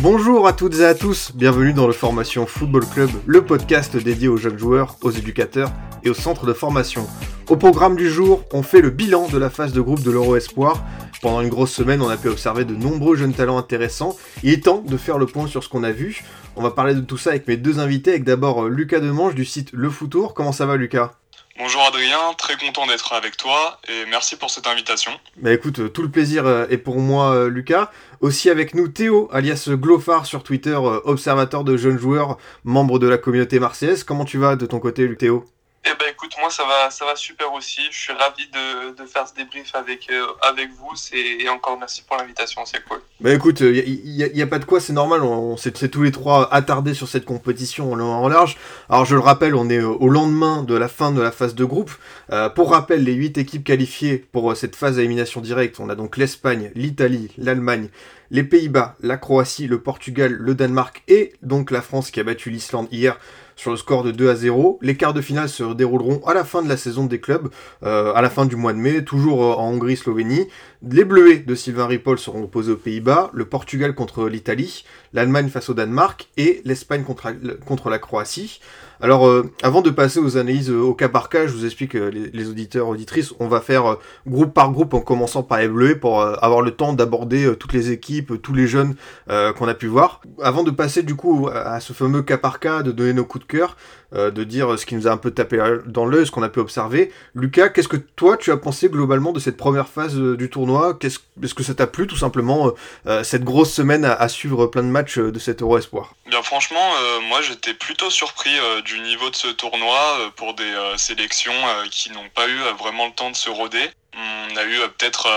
Bonjour à toutes et à tous, bienvenue dans le Formation Football Club, le podcast dédié aux jeunes joueurs, aux éducateurs et aux centres de formation. Au programme du jour, on fait le bilan de la phase de groupe de l'Euro Espoir. Pendant une grosse semaine, on a pu observer de nombreux jeunes talents intéressants. Il est temps de faire le point sur ce qu'on a vu. On va parler de tout ça avec mes deux invités, avec d'abord euh, Lucas Demange du site Le Foutour. Comment ça va Lucas? Bonjour Adrien, très content d'être avec toi et merci pour cette invitation. Bah écoute, euh, tout le plaisir euh, est pour moi euh, Lucas. Aussi avec nous Théo, alias Glofar sur Twitter, observateur de jeunes joueurs, membre de la communauté marseillaise. Comment tu vas de ton côté Théo? Eh ben écoute, moi ça va, ça va super aussi. Je suis ravi de, faire ce débrief avec, euh, avec vous. Et encore merci pour l'invitation, c'est cool. Bah écoute, il n'y a, pas de quoi, c'est normal, on, on s'est tous les trois attardés sur cette compétition en en large. Alors je le rappelle, on est euh, au lendemain de la fin de la phase de groupe. Euh, pour rappel, les 8 équipes qualifiées pour euh, cette phase à élimination directe, on a donc l'Espagne, l'Italie, l'Allemagne, les Pays-Bas, la Croatie, le Portugal, le Danemark et donc la France qui a battu l'Islande hier sur le score de 2 à 0. Les quarts de finale se dérouleront à la fin de la saison des clubs, euh, à la fin du mois de mai, toujours euh, en Hongrie, Slovénie. Les Bleuets de Sylvain Ripoll seront opposés aux Pays-Bas, le Portugal contre l'Italie, l'Allemagne face au Danemark et l'Espagne contre la Croatie. Alors, euh, avant de passer aux analyses euh, au cas par cas, je vous explique, euh, les, auditeurs, auditrices, on va faire groupe par groupe en commençant par les pour avoir le temps d'aborder toutes les équipes, tous les jeunes qu'on a pu voir. Avant de passer du coup à, à ce fameux cas par cas, de donner nos coups de cœur, euh, de dire ce qui nous a un peu tapé dans l'œil, ce qu'on a pu observer. Lucas, qu'est-ce que toi tu as pensé globalement de cette première phase euh, du tournoi? Est-ce que ça t'a plu tout simplement euh, cette grosse semaine à, à suivre plein de matchs de cet Euro Espoir? Bien franchement, moi j'étais plutôt surpris du niveau de ce tournoi pour des sélections qui n'ont pas eu vraiment le temps de se roder. On a eu peut-être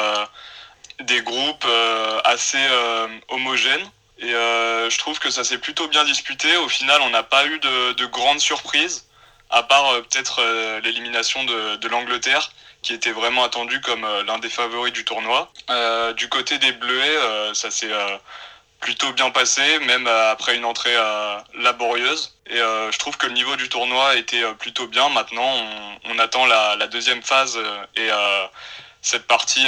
des groupes assez homogènes. Et euh, je trouve que ça s'est plutôt bien disputé. Au final, on n'a pas eu de, de grandes surprises, à part euh, peut-être euh, l'élimination de, de l'Angleterre, qui était vraiment attendue comme euh, l'un des favoris du tournoi. Du côté des Bleuets, ça s'est plutôt bien passé, même après une entrée laborieuse. Et je trouve que le niveau du tournoi était plutôt bien. Maintenant, on, on attend la, la deuxième phase et cette partie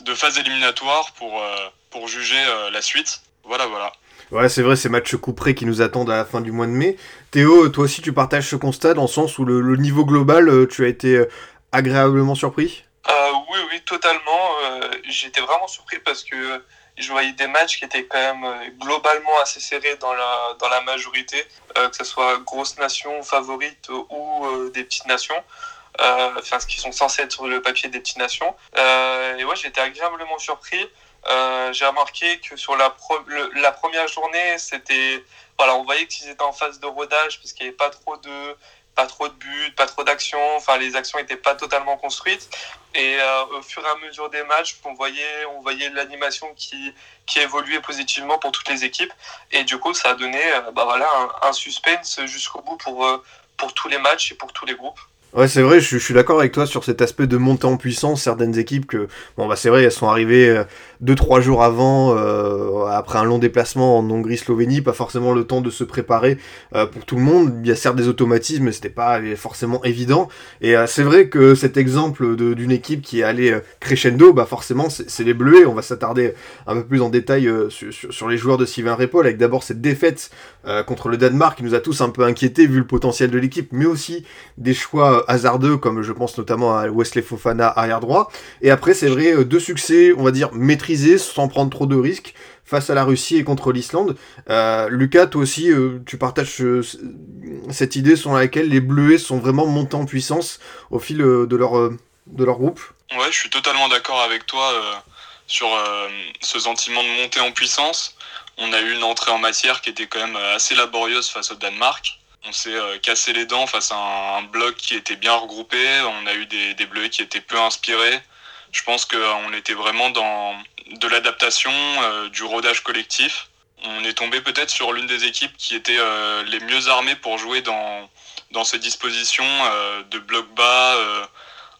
de phase éliminatoire pour, pour juger la suite. Voilà, voilà. Ouais, c'est vrai, ces matchs couperés qui nous attendent à la fin du mois de mai. Théo, toi aussi tu partages ce constat dans le sens où le, le niveau global, euh, tu as été euh, agréablement surpris? Euh, oui, oui, totalement. Euh, J'étais vraiment surpris parce que je voyais des matchs qui étaient quand même globalement assez serrés dans la, dans la majorité, euh, que ce soit grosses nations favorites ou des petites nations. Enfin, ce qui sont censés être sur le papier des petites nations. Et ouais, j'étais agréablement surpris. Euh, J'ai remarqué que sur la, pro- la première journée, c'était voilà, on voyait qu'ils étaient en phase de rodage parce qu'il n'y avait pas trop de pas trop de buts, pas trop d'actions. Enfin, les actions n'étaient pas totalement construites. Et euh, au fur et à mesure des matchs, on voyait, on voyait l'animation qui, qui évoluait positivement pour toutes les équipes. Et du coup, ça a donné euh, bah voilà, un, suspense jusqu'au bout pour, pour tous les matchs et pour tous les groupes. Ouais, c'est vrai, je, je suis d'accord avec toi sur cet aspect de montée en puissance. Certaines équipes que, bon, bah c'est vrai, elles sont arrivées 2-3 jours avant, euh, après un long déplacement en Hongrie-Slovénie, pas forcément le temps de se préparer euh, pour tout le monde. Il y a certes des automatismes, mais c'était pas forcément évident. Et euh, c'est vrai que cet exemple d'une équipe qui est allée crescendo, bah forcément, c'est les Bleuets. On va s'attarder un peu plus en détail sur, les joueurs de Sylvain Ripoll, avec d'abord cette défaite contre le Danemark qui nous a tous un peu inquiétés vu le potentiel de l'équipe, mais aussi des choix hasardeux, comme je pense notamment à Wesley Fofana arrière droit. Et après, c'est vrai, deux succès, on va dire, maîtrisés, sans prendre trop de risques, face à la Russie et contre l'Islande. Euh, Lucas, toi aussi, euh, tu partages euh, cette idée selon laquelle les Bleuets sont vraiment montés en puissance au fil de leur, de leur groupe? Ouais, je suis totalement d'accord avec toi sur ce sentiment de montée en puissance. On a eu une entrée en matière qui était quand même assez laborieuse face au Danemark. On s'est cassé les dents face à un, bloc qui était bien regroupé. On a eu des, des bleus qui étaient peu inspirés. Je pense qu'on était vraiment dans de l'adaptation, euh, du rodage collectif. On est tombé peut-être sur l'une des équipes qui était euh, les mieux armées pour jouer dans, dans ses dispositions de bloc bas,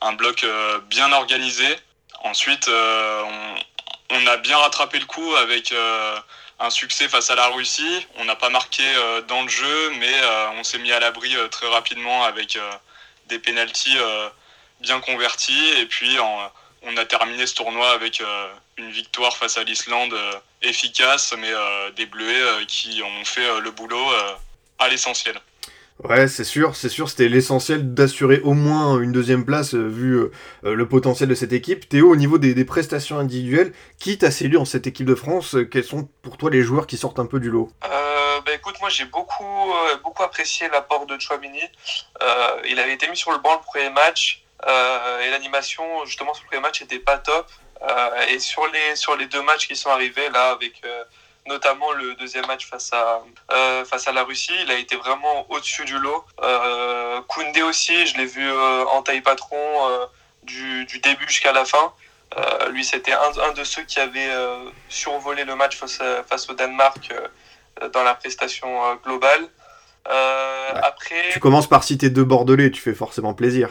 un bloc bien organisé. Ensuite, on, on, a bien rattrapé le coup avec un succès face à la Russie. On n'a pas marqué dans le jeu, mais on s'est mis à l'abri très rapidement avec des pénalties bien convertis. Et puis, on a terminé ce tournoi avec une victoire face à l'Islande euh, efficace, mais euh, des Bleuets euh, qui ont fait le boulot à l'essentiel. Ouais, c'est sûr, c'est sûr, c'était l'essentiel d'assurer au moins une deuxième place vu le potentiel de cette équipe. Théo, au niveau des, prestations individuelles, qui t'a séduit en cette équipe de France Quels sont pour toi les joueurs qui sortent un peu du lot? Bah, écoute, moi j'ai beaucoup, beaucoup apprécié l'apport de Chouamini. il avait été mis sur le banc le premier match et l'animation justement sur le premier match n'était pas top. Euh, et sur les, sur les deux matchs qui sont arrivés, là, avec euh, notamment le deuxième match face à, euh, face à la Russie, il a été vraiment au-dessus du lot. Koundé aussi, je l'ai vu en taille patron du, du, début jusqu'à la fin. lui, c'était un, un, de ceux qui avait survolé le match face, face au Danemark dans la prestation globale. Après... Tu commences par citer deux Bordelais, tu fais forcément plaisir.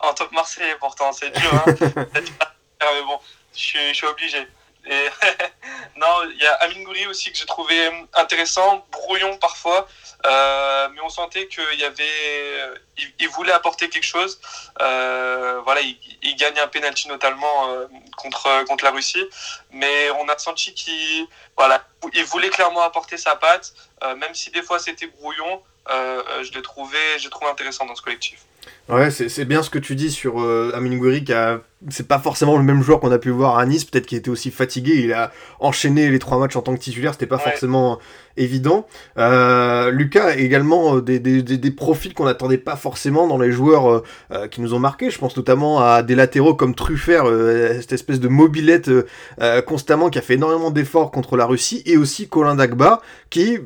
en top Marseillais, pourtant, c'est dur. Hein mais bon, je suis, obligé. Et non, il y a Amin Gouri aussi que j'ai trouvé intéressant, brouillon parfois, euh, mais on sentait qu'il y avait, il, voulait apporter quelque chose. Euh, voilà, il, il, gagne un penalty notamment euh, contre contre la Russie, mais on a senti qu'il, voilà, il voulait clairement apporter sa patte, même si des fois c'était brouillon. Je l'ai trouvé, j'ai trouvé intéressant dans ce collectif. Ouais, c'est bien ce que tu dis sur euh, Amin Gouiri, qui a... c'est pas forcément le même joueur qu'on a pu voir à Nice, peut-être qu'il était aussi fatigué, il a enchaîné les trois matchs en tant que titulaire, c'était pas forcément évident. Euh, Lucas a également euh, des, des, des, profils qu'on n'attendait pas forcément dans les joueurs euh, qui nous ont marqué, je pense notamment à des latéraux comme Truffert, cette espèce de mobilette constamment qui a fait énormément d'efforts contre la Russie, et aussi Colin Dagba, qui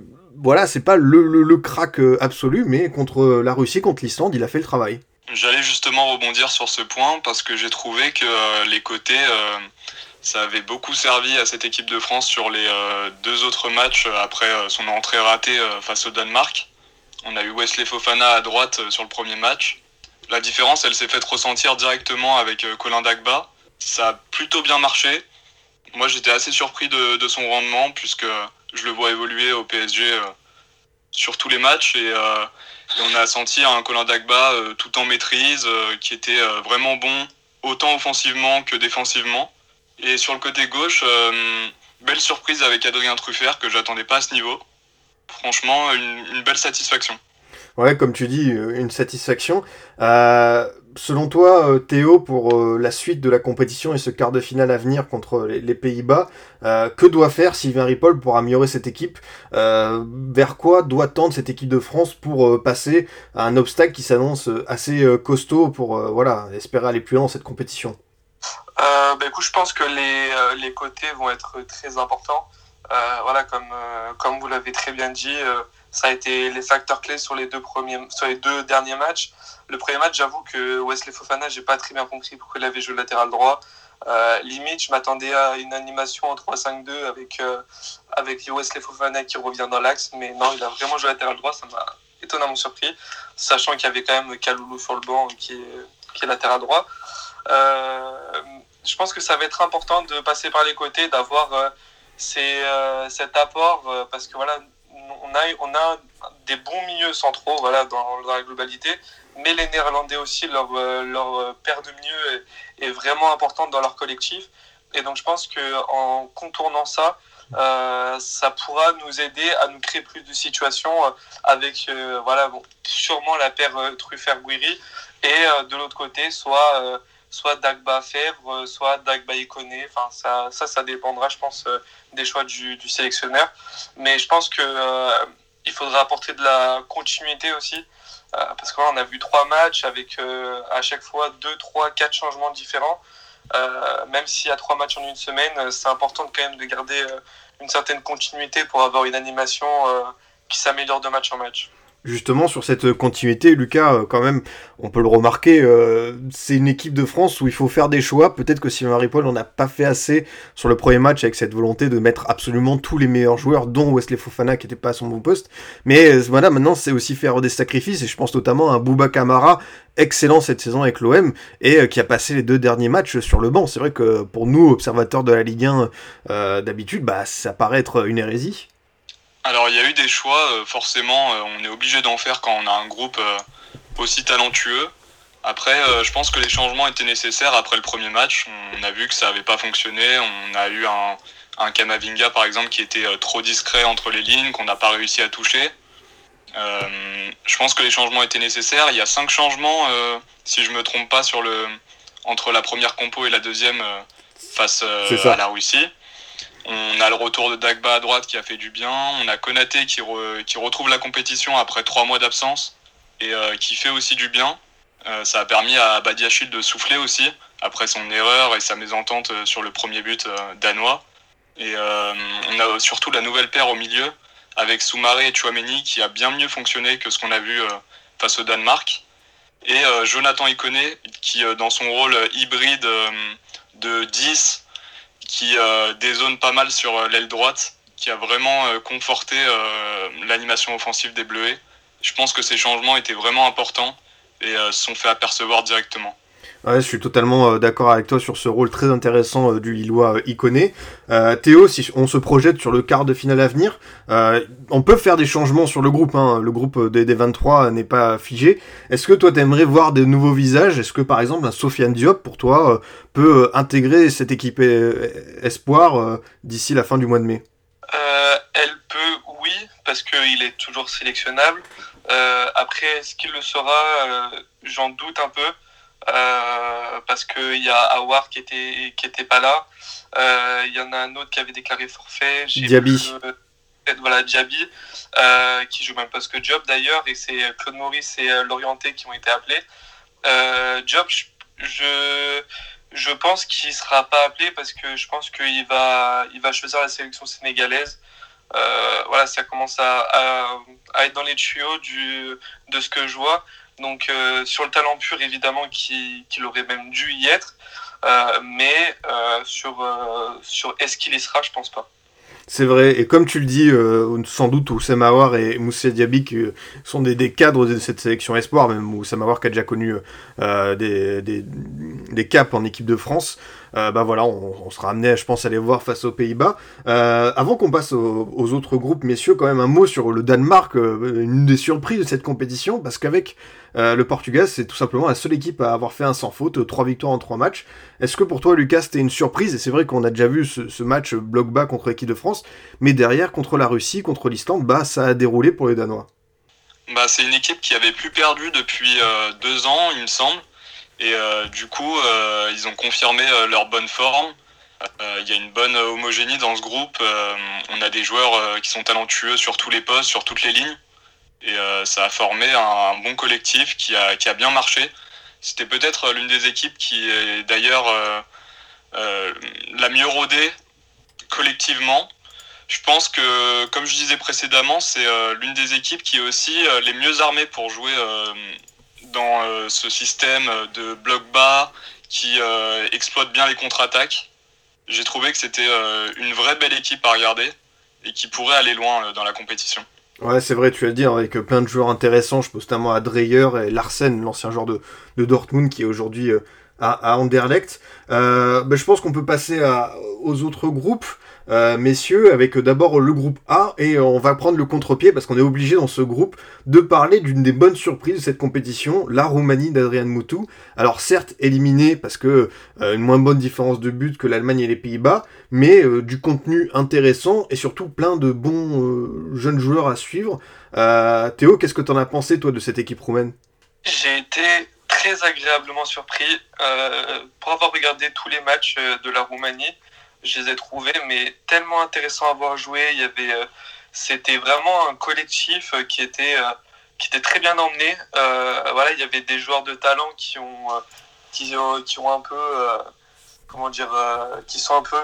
voilà, c'est pas le, le, le crack absolu, mais contre la Russie, contre l'Islande, il a fait le travail. J'allais justement rebondir sur ce point parce que j'ai trouvé que euh, les côtés, euh, ça avait beaucoup servi à cette équipe de France sur les euh, deux autres matchs après son entrée ratée face au Danemark. On a eu Wesley Fofana à droite sur le premier match. La différence, elle s'est faite ressentir directement avec Colin Dagba. Ça a plutôt bien marché. Moi, j'étais assez surpris de, son rendement puisque je le vois évoluer au PSG sur tous les matchs et on a senti un Colin Dagba euh, tout en maîtrise, euh, qui était euh, vraiment bon, autant offensivement que défensivement. Et sur le côté gauche, belle surprise avec Adrien Truffert que j'attendais pas à ce niveau. Franchement, une, belle satisfaction. Ouais, comme tu dis, une satisfaction. Euh, selon toi, euh, Théo, pour euh, la suite de la compétition et ce quart de finale à venir contre les, Pays-Bas, euh, que doit faire Sylvain Ripoll pour améliorer cette équipe? Vers quoi doit tendre cette équipe de France pour passer à un obstacle qui s'annonce assez costaud pour voilà, espérer aller plus loin dans cette compétition? Bah, écoute, je pense que les, les côtés vont être très importants. voilà, comme, comme vous l'avez très bien dit, ça a été les facteurs clés sur les deux, premiers, sur les deux derniers matchs. Le premier match, j'avoue que Wesley Fofana, j'ai pas très bien compris pourquoi il avait joué latéral droit. Euh, limite, je m'attendais à une animation en 3-5-2 avec, euh, avec Wesley Fofana qui revient dans l'axe, mais non, il a vraiment joué latéral droit, ça m'a étonnamment surpris, sachant qu'il y avait quand même Kaloulou sur le banc qui est, qui est latéral droit. Euh, je pense que ça va être important de passer par les côtés, d'avoir euh, cet apport, parce que voilà, on a, on a des bons milieux centraux voilà, dans, la globalité, mais les Néerlandais aussi, leur, euh, leur euh, paire de milieux est, vraiment importante dans leur collectif. Et donc je pense qu'en contournant ça, euh, ça pourra nous aider à nous créer plus de situations avec voilà, bon, sûrement la paire Truffert-Guiri et de l'autre côté, soit soit Dagba Fèvre, soit Dagba Ikoné. Enfin, ça, ça, ça dépendra, je pense, euh, des choix du, du sélectionneur. Mais je pense que euh, il faudra apporter de la continuité aussi. Euh, parce qu'on a vu trois matchs avec à chaque fois deux, trois, quatre changements différents. même s'il y a trois matchs en une semaine, c'est important quand même de garder une certaine continuité pour avoir une animation qui s'améliore de match en match justement sur cette continuité, Lucas, euh, quand même, on peut le remarquer, euh, c'est une équipe de France où il faut faire des choix. Peut-être que Sylvain Ripoll on n'a pas fait assez sur le premier match avec cette volonté de mettre absolument tous les meilleurs joueurs, dont Wesley Fofana qui n'était pas à son bon poste. Mais euh, voilà, maintenant c'est aussi faire des sacrifices et je pense notamment à Bouba Kamara, excellent cette saison avec l'OM et qui a passé les deux derniers matchs sur le banc. C'est vrai que pour nous, observateurs de la Ligue 1 d'habitude, bah, ça paraît être une hérésie. Alors il y a eu des choix, euh, forcément, euh, on est obligé d'en faire quand on a un groupe euh, aussi talentueux. Après, je pense que les changements étaient nécessaires après le premier match. On a vu que ça n'avait pas fonctionné. On a eu un, un Kamavinga, par exemple, qui était trop discret entre les lignes, qu'on n'a pas réussi à toucher. je pense que les changements étaient nécessaires. Il y a cinq changements, si je me trompe pas, sur le, entre la première compo et la deuxième face à la Russie. On a le retour de Dagba à droite qui a fait du bien. On a Konaté qui, qui retrouve la compétition après trois mois d'absence et euh, qui fait aussi du bien. Euh, ça a permis à Badiachil de souffler aussi après son erreur et sa mésentente euh, sur le premier but danois. Et on a surtout la nouvelle paire au milieu avec Soumaré et Chouameni qui a bien mieux fonctionné que ce qu'on a vu face au Danemark. Et Jonathan Iconé qui dans son rôle hybride de 10 qui euh, dézone pas mal sur euh, l'aile droite, qui a vraiment euh, conforté l'animation offensive des Bleuets. Je pense que ces changements étaient vraiment importants et se sont fait apercevoir directement. Ouais, je suis totalement d'accord avec toi sur ce rôle très intéressant du Lillois Iconé. Théo, si on se projette sur le quart de finale à venir, on peut faire des changements sur le groupe. Hein. Le groupe des, des 23 n'est pas figé. Est-ce que toi, t'aimerais voir des nouveaux visages? Est-ce que par exemple, un Sofiane Diop, pour toi, peut euh, intégrer cette équipe euh, espoir euh, d'ici la fin du mois de mai Elle peut, oui, parce qu'il est toujours sélectionnable. après, est-ce qu'il le sera? J'en doute un peu. parce qu'il y a Awar qui était, qui était pas là. Il y en a un autre qui avait déclaré forfait. Diaby. voilà, Diaby, qui joue même pas que Job d'ailleurs, et c'est Claude Maurice et Lorienté qui ont été appelés. Job, je, je pense qu'il ne sera pas appelé parce que je pense qu'il va, choisir la sélection sénégalaise. Euh, voilà, ça commence à, être dans les tuyaux de ce que je vois. Donc euh, sur le talent pur, évidemment, qu'il aurait même dû y être. Euh, mais sur, est-ce qu'il y sera, je pense pas. C'est vrai, et comme tu le dis, sans doute Oussem Aouar et Moussa Diaby qui sont des, cadres de cette sélection espoir, même Oussem Aouar qui a déjà connu des, caps en équipe de France, euh, bah voilà, on, sera amené, je pense, à les voir face aux Pays-Bas. avant qu'on passe aux, autres groupes, messieurs, quand même un mot sur le Danemark, une des surprises de cette compétition, parce qu'avec euh, le Portugal, c'est tout simplement la seule équipe à avoir fait un sans faute, euh, trois victoires en trois matchs. Est-ce que pour toi, Lucas, c'était une surprise? Et c'est vrai qu'on a déjà vu ce, match bloc bas contre l'équipe de France, mais derrière, contre la Russie, contre l'Islande, bah, ça a déroulé pour les Danois. Bah, c'est une équipe qui avait plus perdu depuis euh, deux ans, il me semble. Et du coup, ils ont confirmé leur bonne forme. Il y a une bonne homogénie dans ce groupe. on a des joueurs qui sont talentueux sur tous les postes, sur toutes les lignes. Et euh, ça a formé un, bon collectif qui a, bien marché. C'était peut-être l'une des équipes qui est d'ailleurs euh, euh, la mieux rodée collectivement. Je pense que, comme je disais précédemment, c'est l'une des équipes qui est aussi les mieux armées pour jouer dans ce système de bloc bas qui exploite bien les contre-attaques. J'ai trouvé que c'était une vraie belle équipe à regarder et qui pourrait aller loin dans la compétition. Ouais, c'est vrai, tu as dit, avec plein de joueurs intéressants. Je pense notamment à Dreyer et Larsen, l'ancien joueur de, de, Dortmund, qui est aujourd'hui euh, à, Anderlecht. Euh, ben, je pense qu'on peut passer aux autres groupes. Euh, messieurs, avec d'abord le groupe A, et on va prendre le contre-pied parce qu'on est obligé dans ce groupe de parler d'une des bonnes surprises de cette compétition, la Roumanie d'Adrian Moutou. Alors certes éliminée parce que euh, une moins bonne différence de but que l'Allemagne et les Pays-Bas, mais euh, du contenu intéressant et surtout plein de bons jeunes joueurs à suivre. Théo, qu'est-ce que tu en as pensé toi de cette équipe roumaine? J'ai été très agréablement surpris pour avoir regardé tous les matchs de la Roumanie je les ai trouvés mais tellement intéressants à voir jouer. Il y avait, euh, c'était vraiment un collectif euh, qui était, euh, qui était très bien emmené. voilà, il y avait des joueurs de talent qui ont, qui ont, qui ont un peu, comment dire, qui sont un peu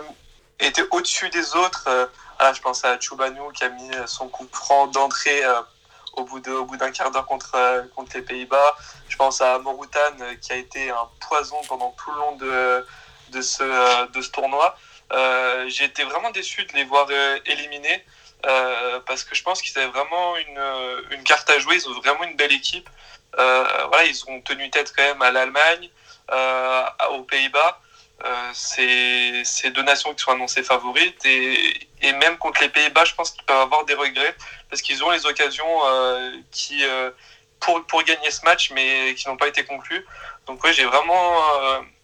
été au-dessus des autres. je pense à Choubanou qui a mis son coup franc d'entrée au bout au bout d'un quart d'heure contre, contre les Pays-Bas. Je pense à Morutan qui a été un poison pendant tout le long de, de, ce, de ce tournoi. J'ai été vraiment déçu de les voir éliminés. parce que je pense qu'ils avaient vraiment une, une, carte à jouer, ils ont vraiment une belle équipe. voilà, ils ont tenu tête quand même à l'Allemagne, aux Pays-Bas. Euh, c'est deux nations qui sont annoncées favorites et, même contre les Pays-Bas, je pense qu'ils peuvent avoir des regrets parce qu'ils ont les occasions euh, qui, euh, pour, pour gagner ce match, mais qui n'ont pas été conclues. Donc ouais, j'ai vraiment,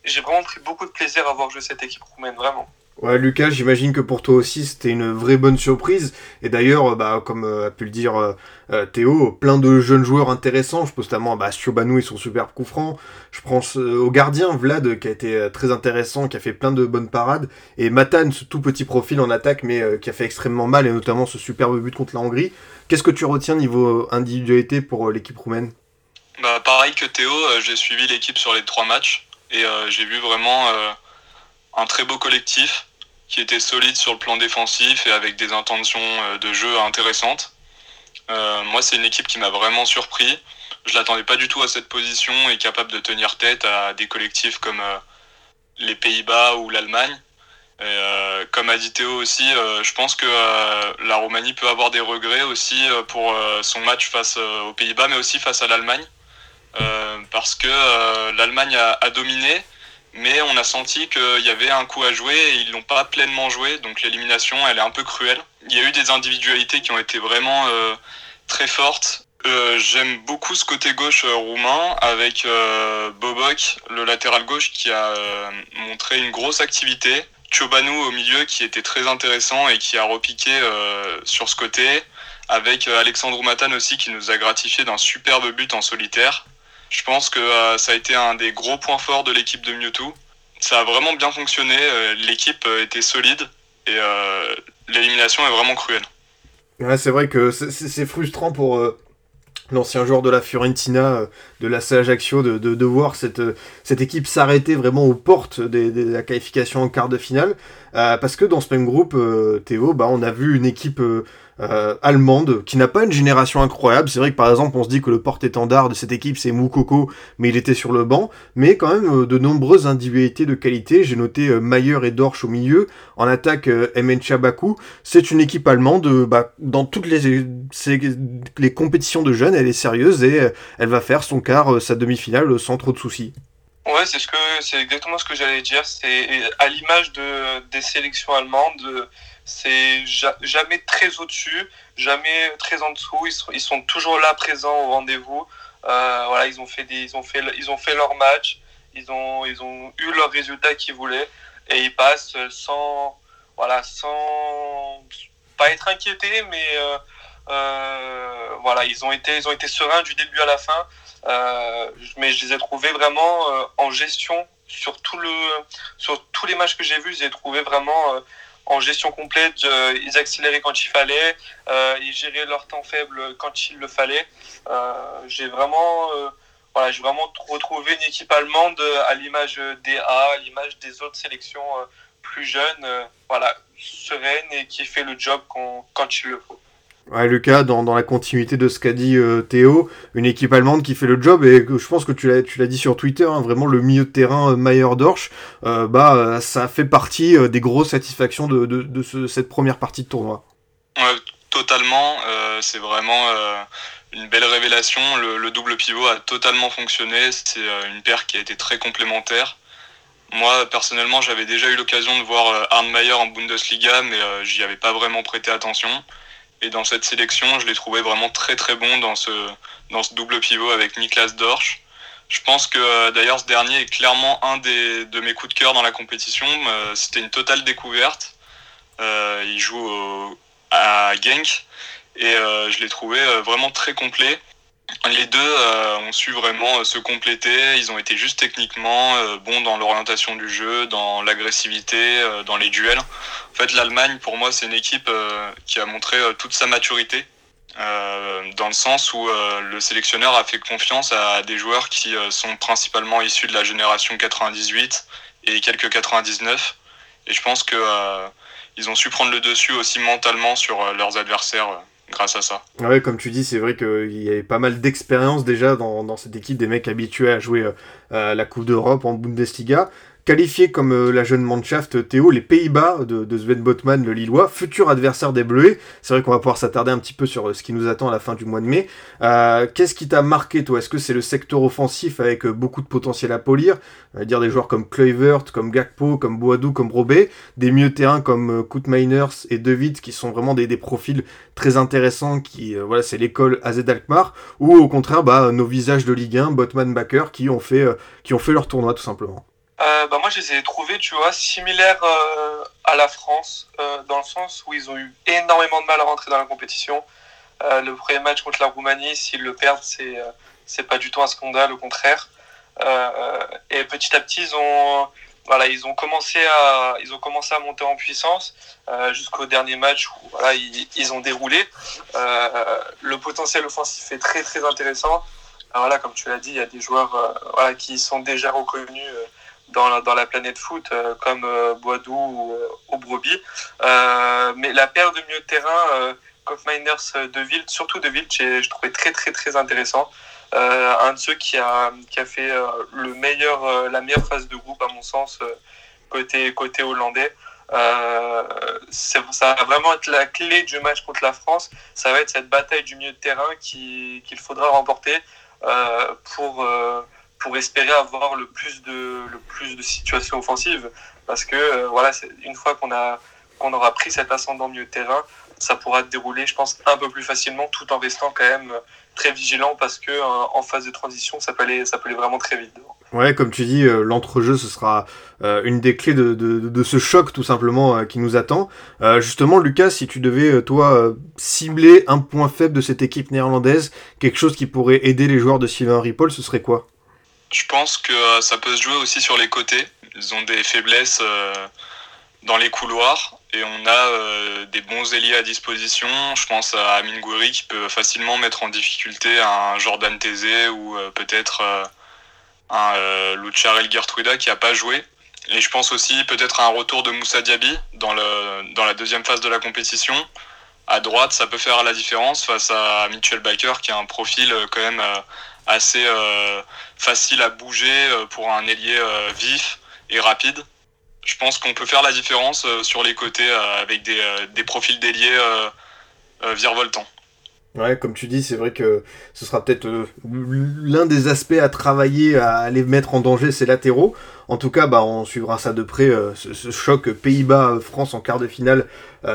j'ai vraiment pris beaucoup de plaisir à voir jouer cette équipe roumaine, vraiment. Ouais, Lucas, j'imagine que pour toi aussi, c'était une vraie bonne surprise. Et d'ailleurs, euh, bah, comme euh, a pu le dire euh, Théo, plein de jeunes joueurs intéressants. Je pense notamment à bah, Stiobanou et son superbe coup franc. Je pense au gardien, Vlad, qui a été très intéressant, qui a fait plein de bonnes parades. Et Matan, ce tout petit profil en attaque, mais qui a fait extrêmement mal, et notamment ce superbe but contre la Hongrie. Qu'est-ce que tu retiens niveau individualité pour l'équipe roumaine? Bah, Pareil que Théo, j'ai suivi l'équipe sur les trois matchs. Et j'ai vu vraiment un très beau collectif qui était solide sur le plan défensif et avec des intentions euh, de jeu intéressantes. Euh, moi, c'est une équipe qui m'a vraiment surpris. Je l'attendais pas du tout à cette position et capable de tenir tête à des collectifs comme euh, les Pays-Bas ou l'Allemagne. comme a dit Théo aussi, je pense que la Roumanie peut avoir des regrets aussi pour son match face aux Pays-Bas, mais aussi face à l'Allemagne. parce que l'Allemagne a, dominé, mais on a senti qu'il y avait un coup à jouer et ils l'ont pas pleinement joué, donc l'élimination elle est un peu cruelle. Il y a eu des individualités qui ont été vraiment euh, très fortes. Euh, j'aime beaucoup ce côté gauche euh, roumain avec Bobok, le latéral gauche, qui a montré une grosse activité. Chobanou au milieu qui était très intéressant et qui a repiqué sur ce côté, avec Alexandre Matan aussi qui nous a gratifié d'un superbe but en solitaire. Je pense que euh, ça a été un des gros points forts de l'équipe de Mewtwo. Ça a vraiment bien fonctionné, euh, l'équipe euh, était solide et l'élimination est vraiment cruelle. C'est vrai que c'est frustrant pour l'ancien joueur de la Fiorentina, de la Ajaccio, de, voir cette, équipe s'arrêter vraiment aux portes de, la qualification en quart de finale. parce que dans ce même groupe, Théo, bah, on a vu une équipe euh, allemande, qui n'a pas une génération incroyable. C'est vrai que par exemple, on se dit que le porte-étendard de cette équipe c'est Moukoko, mais il était sur le banc. Mais quand même euh, de nombreuses individualités de qualité. J'ai noté euh, Mayer et Dorsch au milieu. En attaque, euh, Mn Chabaku. C'est une équipe allemande. Bah, dans toutes les, les compétitions de jeunes, elle est sérieuse et elle va faire son quart, sa demi-finale sans trop de soucis. Ouais, c'est ce que c'est exactement ce que j'allais dire. C'est à l'image de des sélections allemandes c'est jamais très au-dessus, jamais très en dessous. Ils sont, ils sont toujours là présents au rendez-vous. Euh, voilà, ils ont fait des, ils ont fait, ils ont fait leur match. Ils ont, ils ont eu leurs résultats qu'ils voulaient et ils passent sans, voilà, sans pas être inquiétés, mais euh, euh, voilà, ils ont été, ils ont été sereins du début à la fin. mais je les ai trouvés vraiment en gestion sur tout le, sur tous les matchs que j'ai vus. Je les ai trouvés vraiment en gestion complète, euh, ils accéléraient quand il fallait, euh, ils géraient leur temps faible quand il le fallait. Euh, j'ai vraiment, voilà, j'ai vraiment retrouvé une équipe allemande à l'image des A, à l'image des autres sélections plus jeunes, voilà, sereine et qui fait le job quand il le faut. Ouais, Lucas, dans, la continuité de ce qu'a dit euh, Théo, une équipe allemande qui fait le job, et je pense que tu l'as, dit sur Twitter, hein, vraiment le milieu de terrain euh, Mayer-Dorsch, euh, bah, ça fait partie des grosses satisfactions de, de, de ce, cette première partie de tournoi. Ouais, totalement, c'est vraiment une belle révélation. Le, le, double pivot a totalement fonctionné, c'est une paire qui a été très complémentaire. Moi, personnellement, j'avais déjà eu l'occasion de voir Arne Mayer en Bundesliga, mais j'y avais pas vraiment prêté attention. Et dans cette sélection, je l'ai trouvé vraiment très très bon dans ce, dans ce double pivot avec Niklas Dorsch. Je pense que euh, d'ailleurs ce dernier est clairement un des, de mes coups de cœur dans la compétition. Euh, c'était une totale découverte. Euh, il joue à Genk et je l'ai trouvé vraiment très complet. Les deux euh, ont su vraiment euh, se compléter. Ils ont été juste techniquement euh, bons dans l'orientation du jeu, dans l'agressivité, dans les duels. En fait, l'Allemagne, pour moi, c'est une équipe qui a montré toute sa maturité. dans le sens où le sélectionneur a fait confiance à des joueurs qui sont principalement issus de la génération 98 et quelques 99. Et je pense que ils ont su prendre le dessus aussi mentalement sur leurs adversaires grâce à ça. Ouais, comme tu dis, c'est vrai qu'il y avait pas mal d'expérience déjà dans, dans, cette équipe, des mecs habitués à jouer la Coupe d'Europe en Bundesliga. Qualifié comme euh, la jeune Mannschaft Théo, les Pays-Bas de, de, Sven Botman, le Lillois, futur adversaire des Bleus. C'est vrai qu'on va pouvoir s'attarder un petit peu sur euh, ce qui nous attend à la fin du mois de mai. Euh, Qu'est-ce qui t'a marqué, toi? Est-ce que c'est le secteur offensif avec euh, beaucoup de potentiel à polir? On va dire des joueurs comme Kluivert, comme Gakpo, comme Boadou, comme Robé, des mieux terrains comme Kut Miners et De qui sont vraiment des, des profils très intéressants. Qui, voilà, c'est l'école AZ Alkmaar. Ou au contraire, bah, nos visages de Ligue 1, Botman, Backer, qui ont fait, qui ont fait leur tournoi tout simplement euh, bah moi, je les ai trouvés, tu vois, similaires euh, à la France, euh, dans le sens où ils ont eu énormément de mal à rentrer dans la compétition. Euh, le premier match contre la Roumanie, s'ils le perdent, c'est c'est pas du tout un scandale, au contraire. et petit à petit, ils ont voilà, ils ont commencé à ils ont commencé à monter en puissance jusqu'au dernier match où voilà, ils, ils ont déroulé. le potentiel offensif est très très intéressant. Alors comme tu l'as dit, il y a des joueurs voilà, qui sont déjà reconnus dans la, dans la planète foot, euh, comme euh, Boadou ou. Euh, mais la paire de milieu de terrain, Miners de Wild, surtout de Wild, je trouvais très très très intéressant. un de ceux qui a, qui a fait le meilleur, la meilleure phase de groupe à mon sens côté, côté hollandais. Ça va vraiment être la clé du match contre la France. Ça va être cette bataille du milieu de terrain qu'il faudra remporter pour, pour espérer avoir le plus de, le plus de situations offensives. Parce que euh, voilà, une fois qu'on a qu'on aura pris cet ascendant milieu de terrain, ça pourra dérouler, je pense, un peu plus facilement, tout en restant quand même très vigilant parce que euh, en phase de transition, ça peut aller, ça peut aller vraiment très vite. Ouais, comme tu dis, euh, l'entrejeu, ce sera une des clés de, de, de, ce choc tout simplement qui nous attend. justement, Lucas, si tu devais, toi, cibler un point faible de cette équipe néerlandaise, quelque chose qui pourrait aider les joueurs de Sylvain Ripoll, ce serait quoi? Je pense que euh, ça peut se jouer aussi sur les côtés. Ils ont des faiblesses euh, dans les couloirs et on a euh, des bons ailiers à disposition. Je pense à Amin Gouiri qui peut facilement mettre en difficulté un Jordan Tézé ou peut-être un Lucharel Gertruida qui n'a pas joué. Et je pense aussi peut-être à un retour de Moussa Diaby dans, dans la deuxième phase de la compétition. À droite, ça peut faire la différence face à Mitchell Baker qui a un profil quand même assez euh, facile à bouger euh, pour un ailier euh, vif et rapide. Je pense qu'on peut faire la différence sur les côtés avec des, des profils d'ailier virevoltants. Ouais, comme tu dis, c'est vrai que ce sera peut-être l'un des aspects à travailler, à aller mettre en danger ces latéraux. En tout cas, bah, on suivra ça de près, ce, choc Pays-Bas-France en quart de finale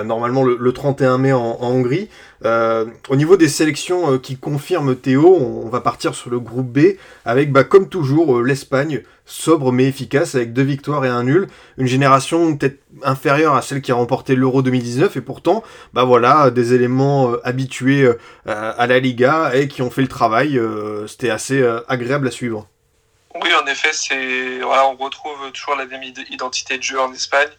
normalement le, le, 31 mai en Hongrie. Euh, au niveau des sélections euh, qui confirment Théo, on, va partir sur le groupe B avec, bah, comme toujours, l'Espagne, sobre mais efficace, avec deux victoires et un nul. Une génération peut-être inférieure à celle qui a remporté l'Euro 2019, et pourtant, bah voilà, des éléments habitués à la Liga et qui ont fait le travail. C'était assez agréable à suivre. Oui, en effet, c'est voilà, on retrouve toujours la même identité de jeu en Espagne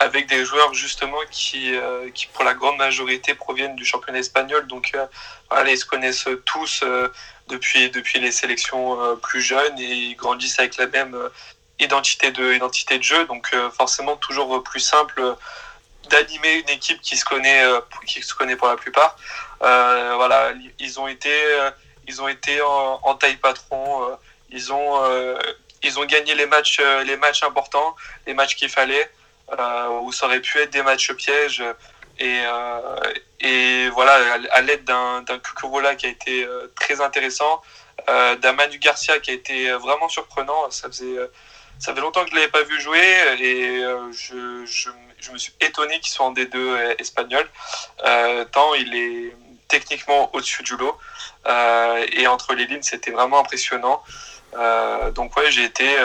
avec des joueurs justement qui, euh, qui pour la grande majorité proviennent du championnat espagnol. Donc euh, voilà, ils se connaissent tous euh, depuis, depuis les sélections euh, plus jeunes et ils grandissent avec la même euh, identité de, identité de jeu. Donc forcément toujours plus simple d'animer une équipe qui se connaît, qui se connaît pour la plupart. voilà, ils ont été, ils ont été en, en taille patron. ils ont, ils ont gagné les matchs, les matchs importants, les matchs qu'il fallait. Euh, où ça aurait pu être des matchs pièges. Et, euh, et voilà, à l'aide d'un Cucurola qui a été euh, très intéressant, d'un Manu Garcia qui a été vraiment surprenant. Ça faisait, ça fait longtemps que je ne l'avais pas vu jouer et je, je, je, me suis étonné qu'il soit en D2 espagnol, tant il est techniquement au-dessus du lot. et entre les lignes, c'était vraiment impressionnant. Donc ouais, j'ai été,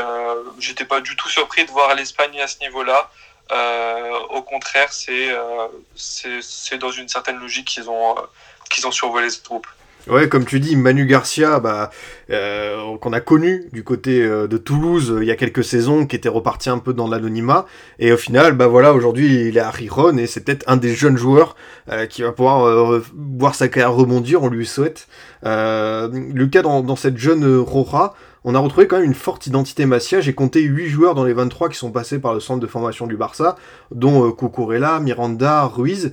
j'étais pas du tout surpris de voir l'Espagne à ce niveau-là. Euh, au contraire, euh, c'est dans une certaine logique qu'ils ont, euh, ont survolé ce groupe. Ouais, comme tu dis, Manu Garcia, bah, qu'on a connu du côté de Toulouse il y a quelques saisons, qui était reparti un peu dans l'anonymat, et au final, bah voilà, aujourd'hui il est à Riron et c'est peut-être un des jeunes joueurs qui va pouvoir voir sa carrière rebondir, on lui souhaite. Lucas, dans, dans cette jeune Rora, on a retrouvé quand même une forte identité Masia. J'ai compté 8 joueurs dans les 23 qui sont passés par le centre de formation du Barça, dont Cucurella, Miranda, Ruiz.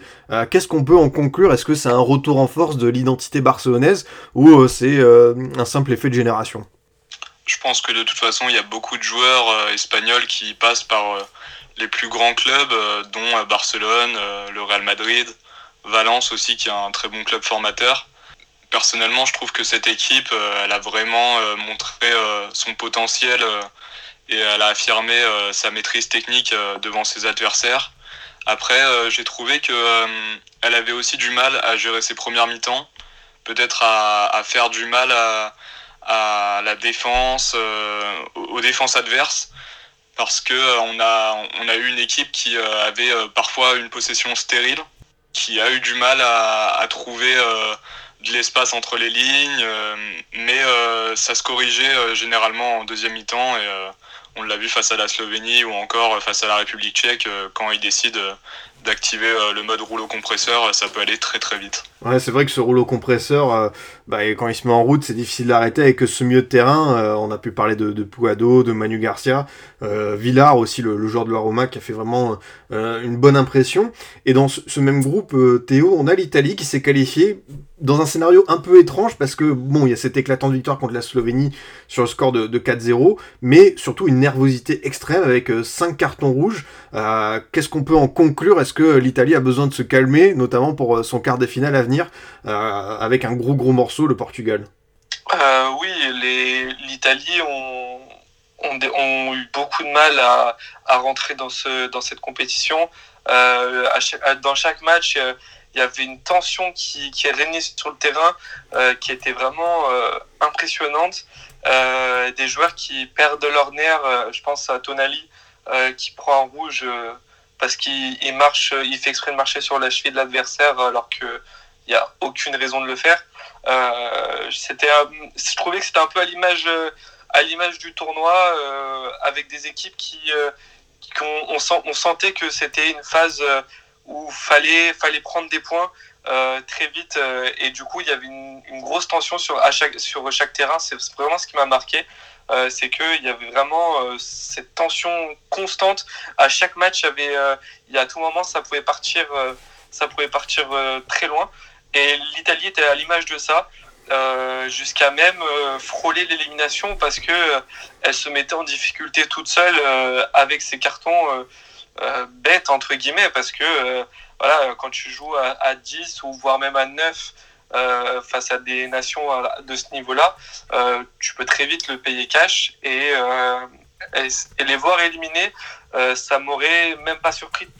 Qu'est-ce qu'on peut en conclure? Est-ce que c'est un retour en force de l'identité barcelonaise ou c'est un simple effet de génération? Je pense que de toute façon, il y a beaucoup de joueurs euh, espagnols qui passent par euh, les plus grands clubs, euh, dont Barcelone, le Real Madrid, Valence aussi, qui est un très bon club formateur. Personnellement, je trouve que cette équipe, elle a vraiment montré son potentiel et elle a affirmé sa maîtrise technique devant ses adversaires. Après, j'ai trouvé qu'elle avait aussi du mal à gérer ses premières mi-temps, peut-être à, faire du mal à, la défense, euh, aux défenses adverses parce que euh, on a eu une équipe qui euh, avait parfois une possession stérile, qui a eu du mal à trouver de l'espace entre les lignes, mais ça se corrigeait généralement en deuxième mi-temps et on l'a vu face à la Slovénie ou encore face à la République tchèque quand ils décident d'activer le mode rouleau compresseur, ça peut aller très très vite. Ouais, c'est vrai que ce rouleau compresseur, bah, quand il se met en route, c'est difficile d'arrêter avec ce milieu de terrain. Euh, on a pu parler de, de de Manu Garcia, euh, Villar aussi, le, joueur de la Roma, qui a fait vraiment euh, une bonne impression. Et dans ce, même groupe, Théo, on a l'Italie qui s'est qualifiée dans un scénario un peu étrange parce que, bon, il y a cette éclatante victoire contre la Slovénie sur le score de, 4-0, mais surtout une nervosité extrême avec 5 cartons rouges. Qu'est-ce qu'on peut en conclure? Est-ce que l'Italie a besoin de se calmer, notamment pour son quart de finale à venir, avec un gros gros morceau le Portugal euh, Oui, l'Italie ont, eu beaucoup de mal à, rentrer dans, ce, dans cette compétition. Euh, dans chaque match, euh, il y avait une tension qui, régnée sur le terrain qui était vraiment impressionnante. des joueurs qui perdent leur nerf, je pense à Tonali qui prend un rouge parce qu'il marche, il fait exprès de marcher sur la cheville de l'adversaire alors que il n'y a aucune raison de le faire. Euh, c'était, je trouvais que c'était un peu à l'image, euh, à l'image du tournoi, euh, avec des équipes qui, on, on, sentait que c'était une phase où fallait, fallait prendre des points. très vite et du coup il y avait une, grosse tension sur, à chaque, sur chaque terrain c'est vraiment ce qui m'a marqué c'est qu'il y avait vraiment cette tension constante à chaque match il avait il à tout moment ça pouvait partir ça pouvait partir très loin et l'Italie était à l'image de ça, euh, jusqu'à même euh, frôler l'élimination parce que euh, elle se mettait en difficulté toute seule avec ses cartons bêtes entre guillemets parce que voilà quand tu joues à, 10 ou voire même à 9 face à des nations de ce niveau-là, tu peux très vite le payer cash et, et, les voir éliminés, ça m'aurait même pas surpris de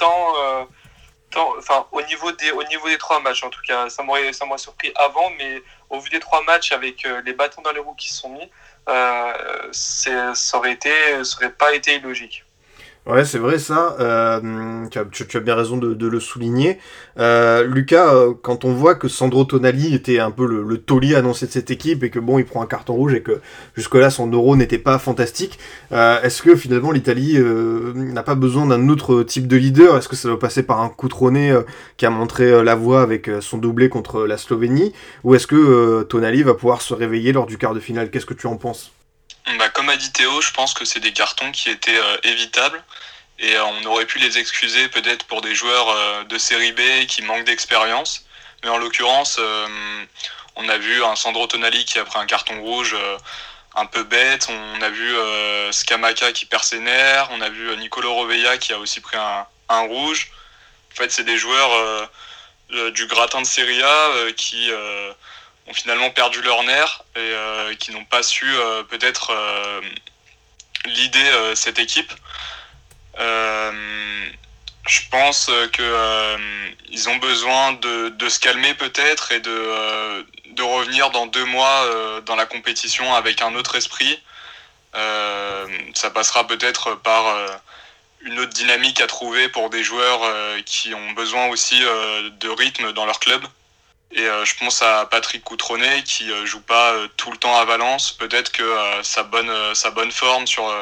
enfin au niveau des au niveau des trois matchs en tout cas ça m'aurait surpris avant mais au vu des trois matchs avec euh, les bâtons dans les roues qui se sont mis euh, ça aurait été ça aurait pas été illogique Ouais, c'est vrai ça. Euh, tu, as, bien raison de, le souligner. Euh, Lucas, euh, quand on voit que Sandro Tonali était un peu le, le annoncé de cette équipe et que bon, il prend un carton rouge et que jusque-là son euro n'était pas fantastique, est-ce que finalement l'Italie n'a pas besoin d'un autre type de leader? Est-ce que ça doit passer par un Coutronnet qui a montré la voie avec son doublé contre la Slovénie? Ou est-ce que Tonali va pouvoir se réveiller lors du quart de finale? Qu'est-ce que tu en penses? Bah, comme a dit Théo, je pense que c'est des cartons qui étaient euh, évitables et euh, on aurait pu les excuser peut-être pour des joueurs euh, de série B qui manquent d'expérience. Mais en l'occurrence, on a vu un Sandro Tonali qui a pris un carton rouge un peu bête. On a vu Scamaca qui perd ses nerfs. On a vu Nicolo Rovella qui a aussi pris un, un rouge. En fait, c'est des joueurs du gratin de Serie A qui finalement perdu leur nerf et euh, qui n'ont pas su euh, peut-être euh, l'idée cette équipe. je pense que ils ont besoin de, se calmer peut-être et de revenir dans deux mois dans la compétition avec un autre esprit. ça passera peut-être par une autre dynamique à trouver pour des joueurs qui ont besoin aussi de rythme dans leur club. Et euh, je pense à Patrick Coutronnet qui euh, joue pas euh, tout le temps à Valence. Peut-être que sa, bonne, sa bonne forme sur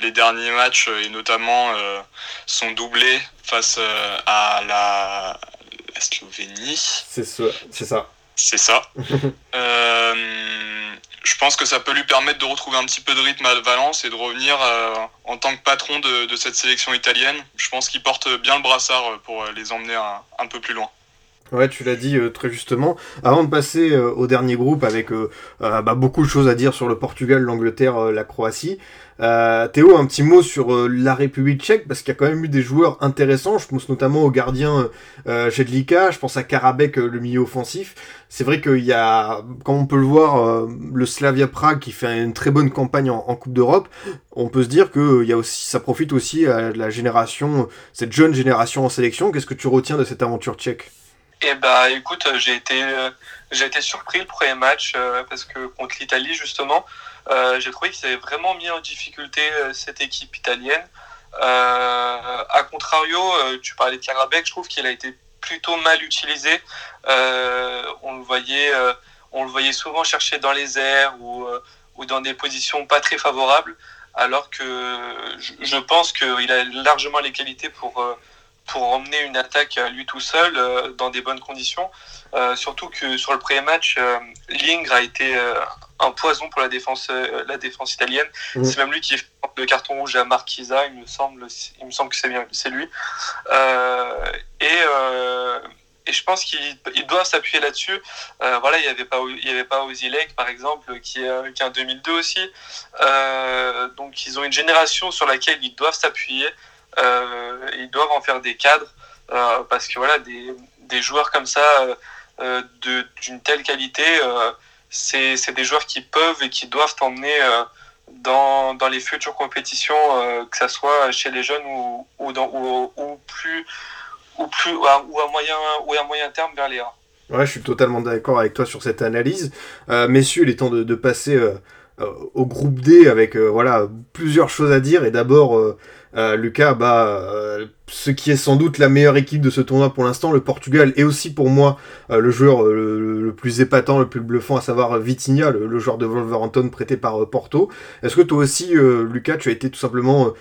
les derniers matchs et notamment son doublé face à la, Slovénie. C'est ça. C'est ça. je pense que ça peut lui permettre de retrouver un petit peu de rythme à Valence et de revenir en tant que patron de, cette sélection italienne. Je pense qu'il porte bien le brassard pour les emmener un peu plus loin. Ouais, tu l'as dit euh, très justement. Avant de passer euh, au dernier groupe avec euh, bah, beaucoup de choses à dire sur le Portugal, l'Angleterre, la Croatie. Théo, un petit mot sur la République tchèque, parce qu'il y a quand même eu des joueurs intéressants. Je pense notamment au gardien Jedlika, je pense à Karabek, le milieu offensif. C'est vrai qu'il y a, comme on peut le voir, le Slavia Prague qui fait une très bonne campagne en, Coupe d'Europe. On peut se dire que y a aussi, ça profite aussi à la génération, cette jeune génération en sélection. Qu'est-ce que tu retiens de cette aventure tchèque? Eh bah écoute, j'ai été, euh, été surpris le premier match euh, parce que contre l'Italie justement, euh, j'ai trouvé qu'ils avaient vraiment mis en difficulté cette équipe italienne. a contrario, tu parlais de Karabek, je trouve qu'il a été plutôt mal utilisé. on le voyait, on le voyait souvent chercher dans les airs ou, ou dans des positions pas très favorables, alors que je, je pense qu'il a largement les qualités pour pour emmener une attaque lui tout seul euh, dans des bonnes conditions. Euh, surtout que sur le premier match, euh, Lingre a été un poison pour la défense, la défense italienne. Mm. C'est même lui qui fait le carton rouge à Marquisa, il me semble, il me semble que c'est bien, c'est lui. et et je pense qu'il doit s'appuyer là-dessus. voilà, il n'y avait pas, il y avait pas Ozilek, par exemple, qui est, qui est en 2002 aussi. donc, ils ont une génération sur laquelle ils doivent s'appuyer. Euh, ils doivent en faire des cadres euh, parce que voilà, des, des joueurs comme ça euh, d'une telle qualité, c'est des joueurs qui peuvent et qui doivent t'emmener dans, dans, les futures compétitions, que ce soit chez les jeunes ou, ou, dans, ou plus ou plus ou à, moyen ou à moyen terme vers les A. Ouais, je suis totalement d'accord avec toi sur cette analyse. messieurs, il est temps de, de passer au groupe D avec voilà plusieurs choses à dire et d'abord euh, Lucas, bah, euh, ce qui est sans doute la meilleure équipe de ce tournoi pour l'instant, le Portugal, est aussi pour moi euh, le joueur le, plus épatant, le plus bluffant, à savoir Vitinha, le, joueur de Wolverhampton prêté par Porto. Est-ce que toi aussi, Lucas, tu as été tout simplement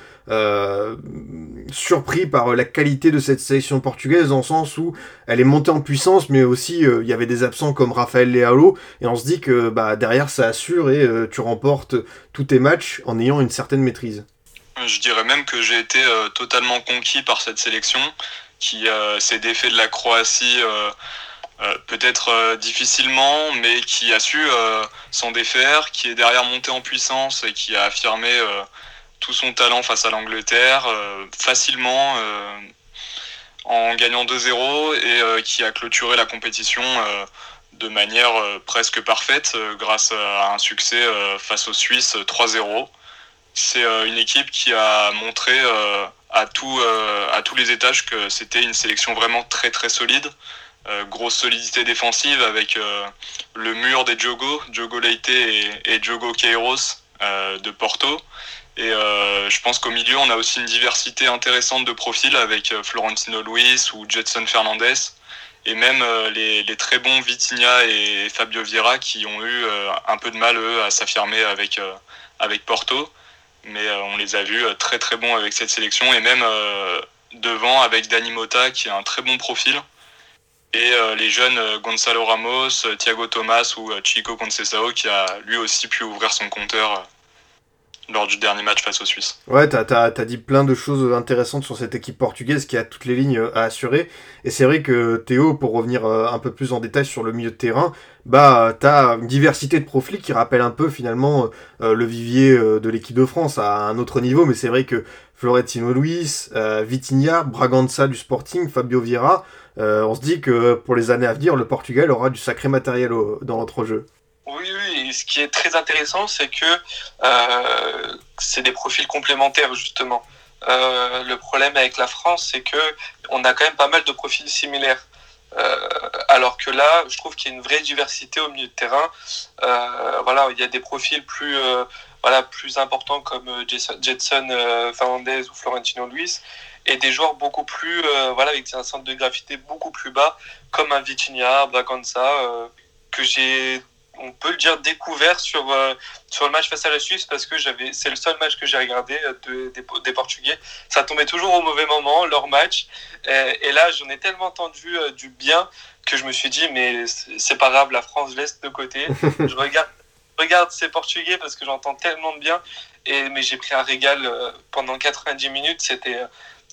surpris par la qualité de cette sélection portugaise, dans le sens où elle est montée en puissance, mais aussi il y avait des absents comme Rafael Leao, et on se dit que bah, derrière ça assure et tu remportes tous tes matchs en ayant une certaine maîtrise? Je dirais même que j'ai été euh, totalement conquis par cette sélection qui euh, s'est défait de la Croatie euh, peut-être difficilement, mais qui a su s'en défaire, qui est derrière monté en puissance et qui a affirmé tout son talent face à l'Angleterre facilement en gagnant 2-0 et qui a clôturé la compétition de manière presque parfaite grâce à un succès face aux Suisses 3-0 c'est euh, une équipe qui a montré euh, à, tout, euh, à tous les étages que c'était une sélection vraiment très très solide. grosse solidité défensive avec le mur des Jogo, Jogo Leite et, et Queiroz de Porto. Et je pense qu'au milieu, on a aussi une diversité intéressante de profils avec Florentino Luis ou Jetson Fernandez. Et même les, les, très bons Vitinha et Fabio Vieira qui ont eu un peu de mal, eux, à s'affirmer avec, avec Porto mais euh, on les a vus euh, très très bons avec cette sélection et même euh, devant avec Dani Mota qui a un très bon profil et les jeunes Gonzalo Ramos, Thiago Thomas ou Chico Concesao qui a lui aussi pu ouvrir son compteur lors du dernier match face aux Suisses. Ouais, t'as as, dit plein de choses intéressantes sur cette équipe portugaise qui a toutes les lignes à assurer. Et c'est vrai que Théo, pour revenir un peu plus en détail sur le milieu de terrain, bah t'as une diversité de profils qui rappelle un peu finalement euh, le vivier euh, de l'équipe de France à un autre niveau, mais c'est vrai que Florentino Luis, euh, Vitinha, Bragança du Sporting, Fabio Vieira, on se dit que pour les années à venir, le Portugal aura du sacré matériel dans notre jeu. Oui, oui, et ce qui est très intéressant, c'est que c'est des profils complémentaires justement. le problème avec la France, c'est que on a quand même pas mal de profils similaires. Euh, alors que là, je trouve qu'il y a une vraie diversité au milieu de terrain. Euh, voilà, il y a des profils plus, euh, voilà, plus importants comme Jetson Fernandez ou Florentino Luis et des joueurs beaucoup plus, voilà, avec un centre de gravité beaucoup plus bas, comme un Vitinha, Braganza, que j'ai on peut le dire découvert sur euh, sur le match face à la Suisse parce que j'avais c'est le seul match que j'ai regardé euh, des, Portugais ça tombait toujours au mauvais moment leur match et, là j'en ai tellement entendu euh, du bien que je me suis dit mais c'est pas grave la France laisse de côté je regarde regarde ces Portugais parce que j'entends tellement de bien. Et, mais j'ai pris un régal pendant 90 minutes. C'était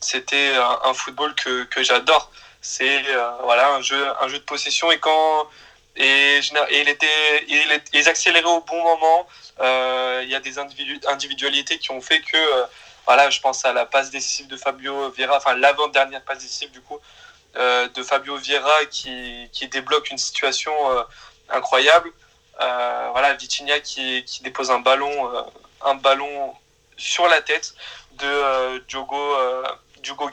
c'était un, football que, que j'adore. C'est voilà un jeu un jeu de possession et quand et, il était il, ils accéléraient au bon moment. Il y a des individualités qui ont fait que voilà, je pense à la passe décisive de Fabio Vieira, enfin l'avant-dernière passe décisive du coup euh, de Fabio Vieira qui, qui, débloque une situation euh, incroyable. Euh, voilà, Vitinha qui, qui, dépose un ballon, un ballon sur la tête de Diogo, Diogo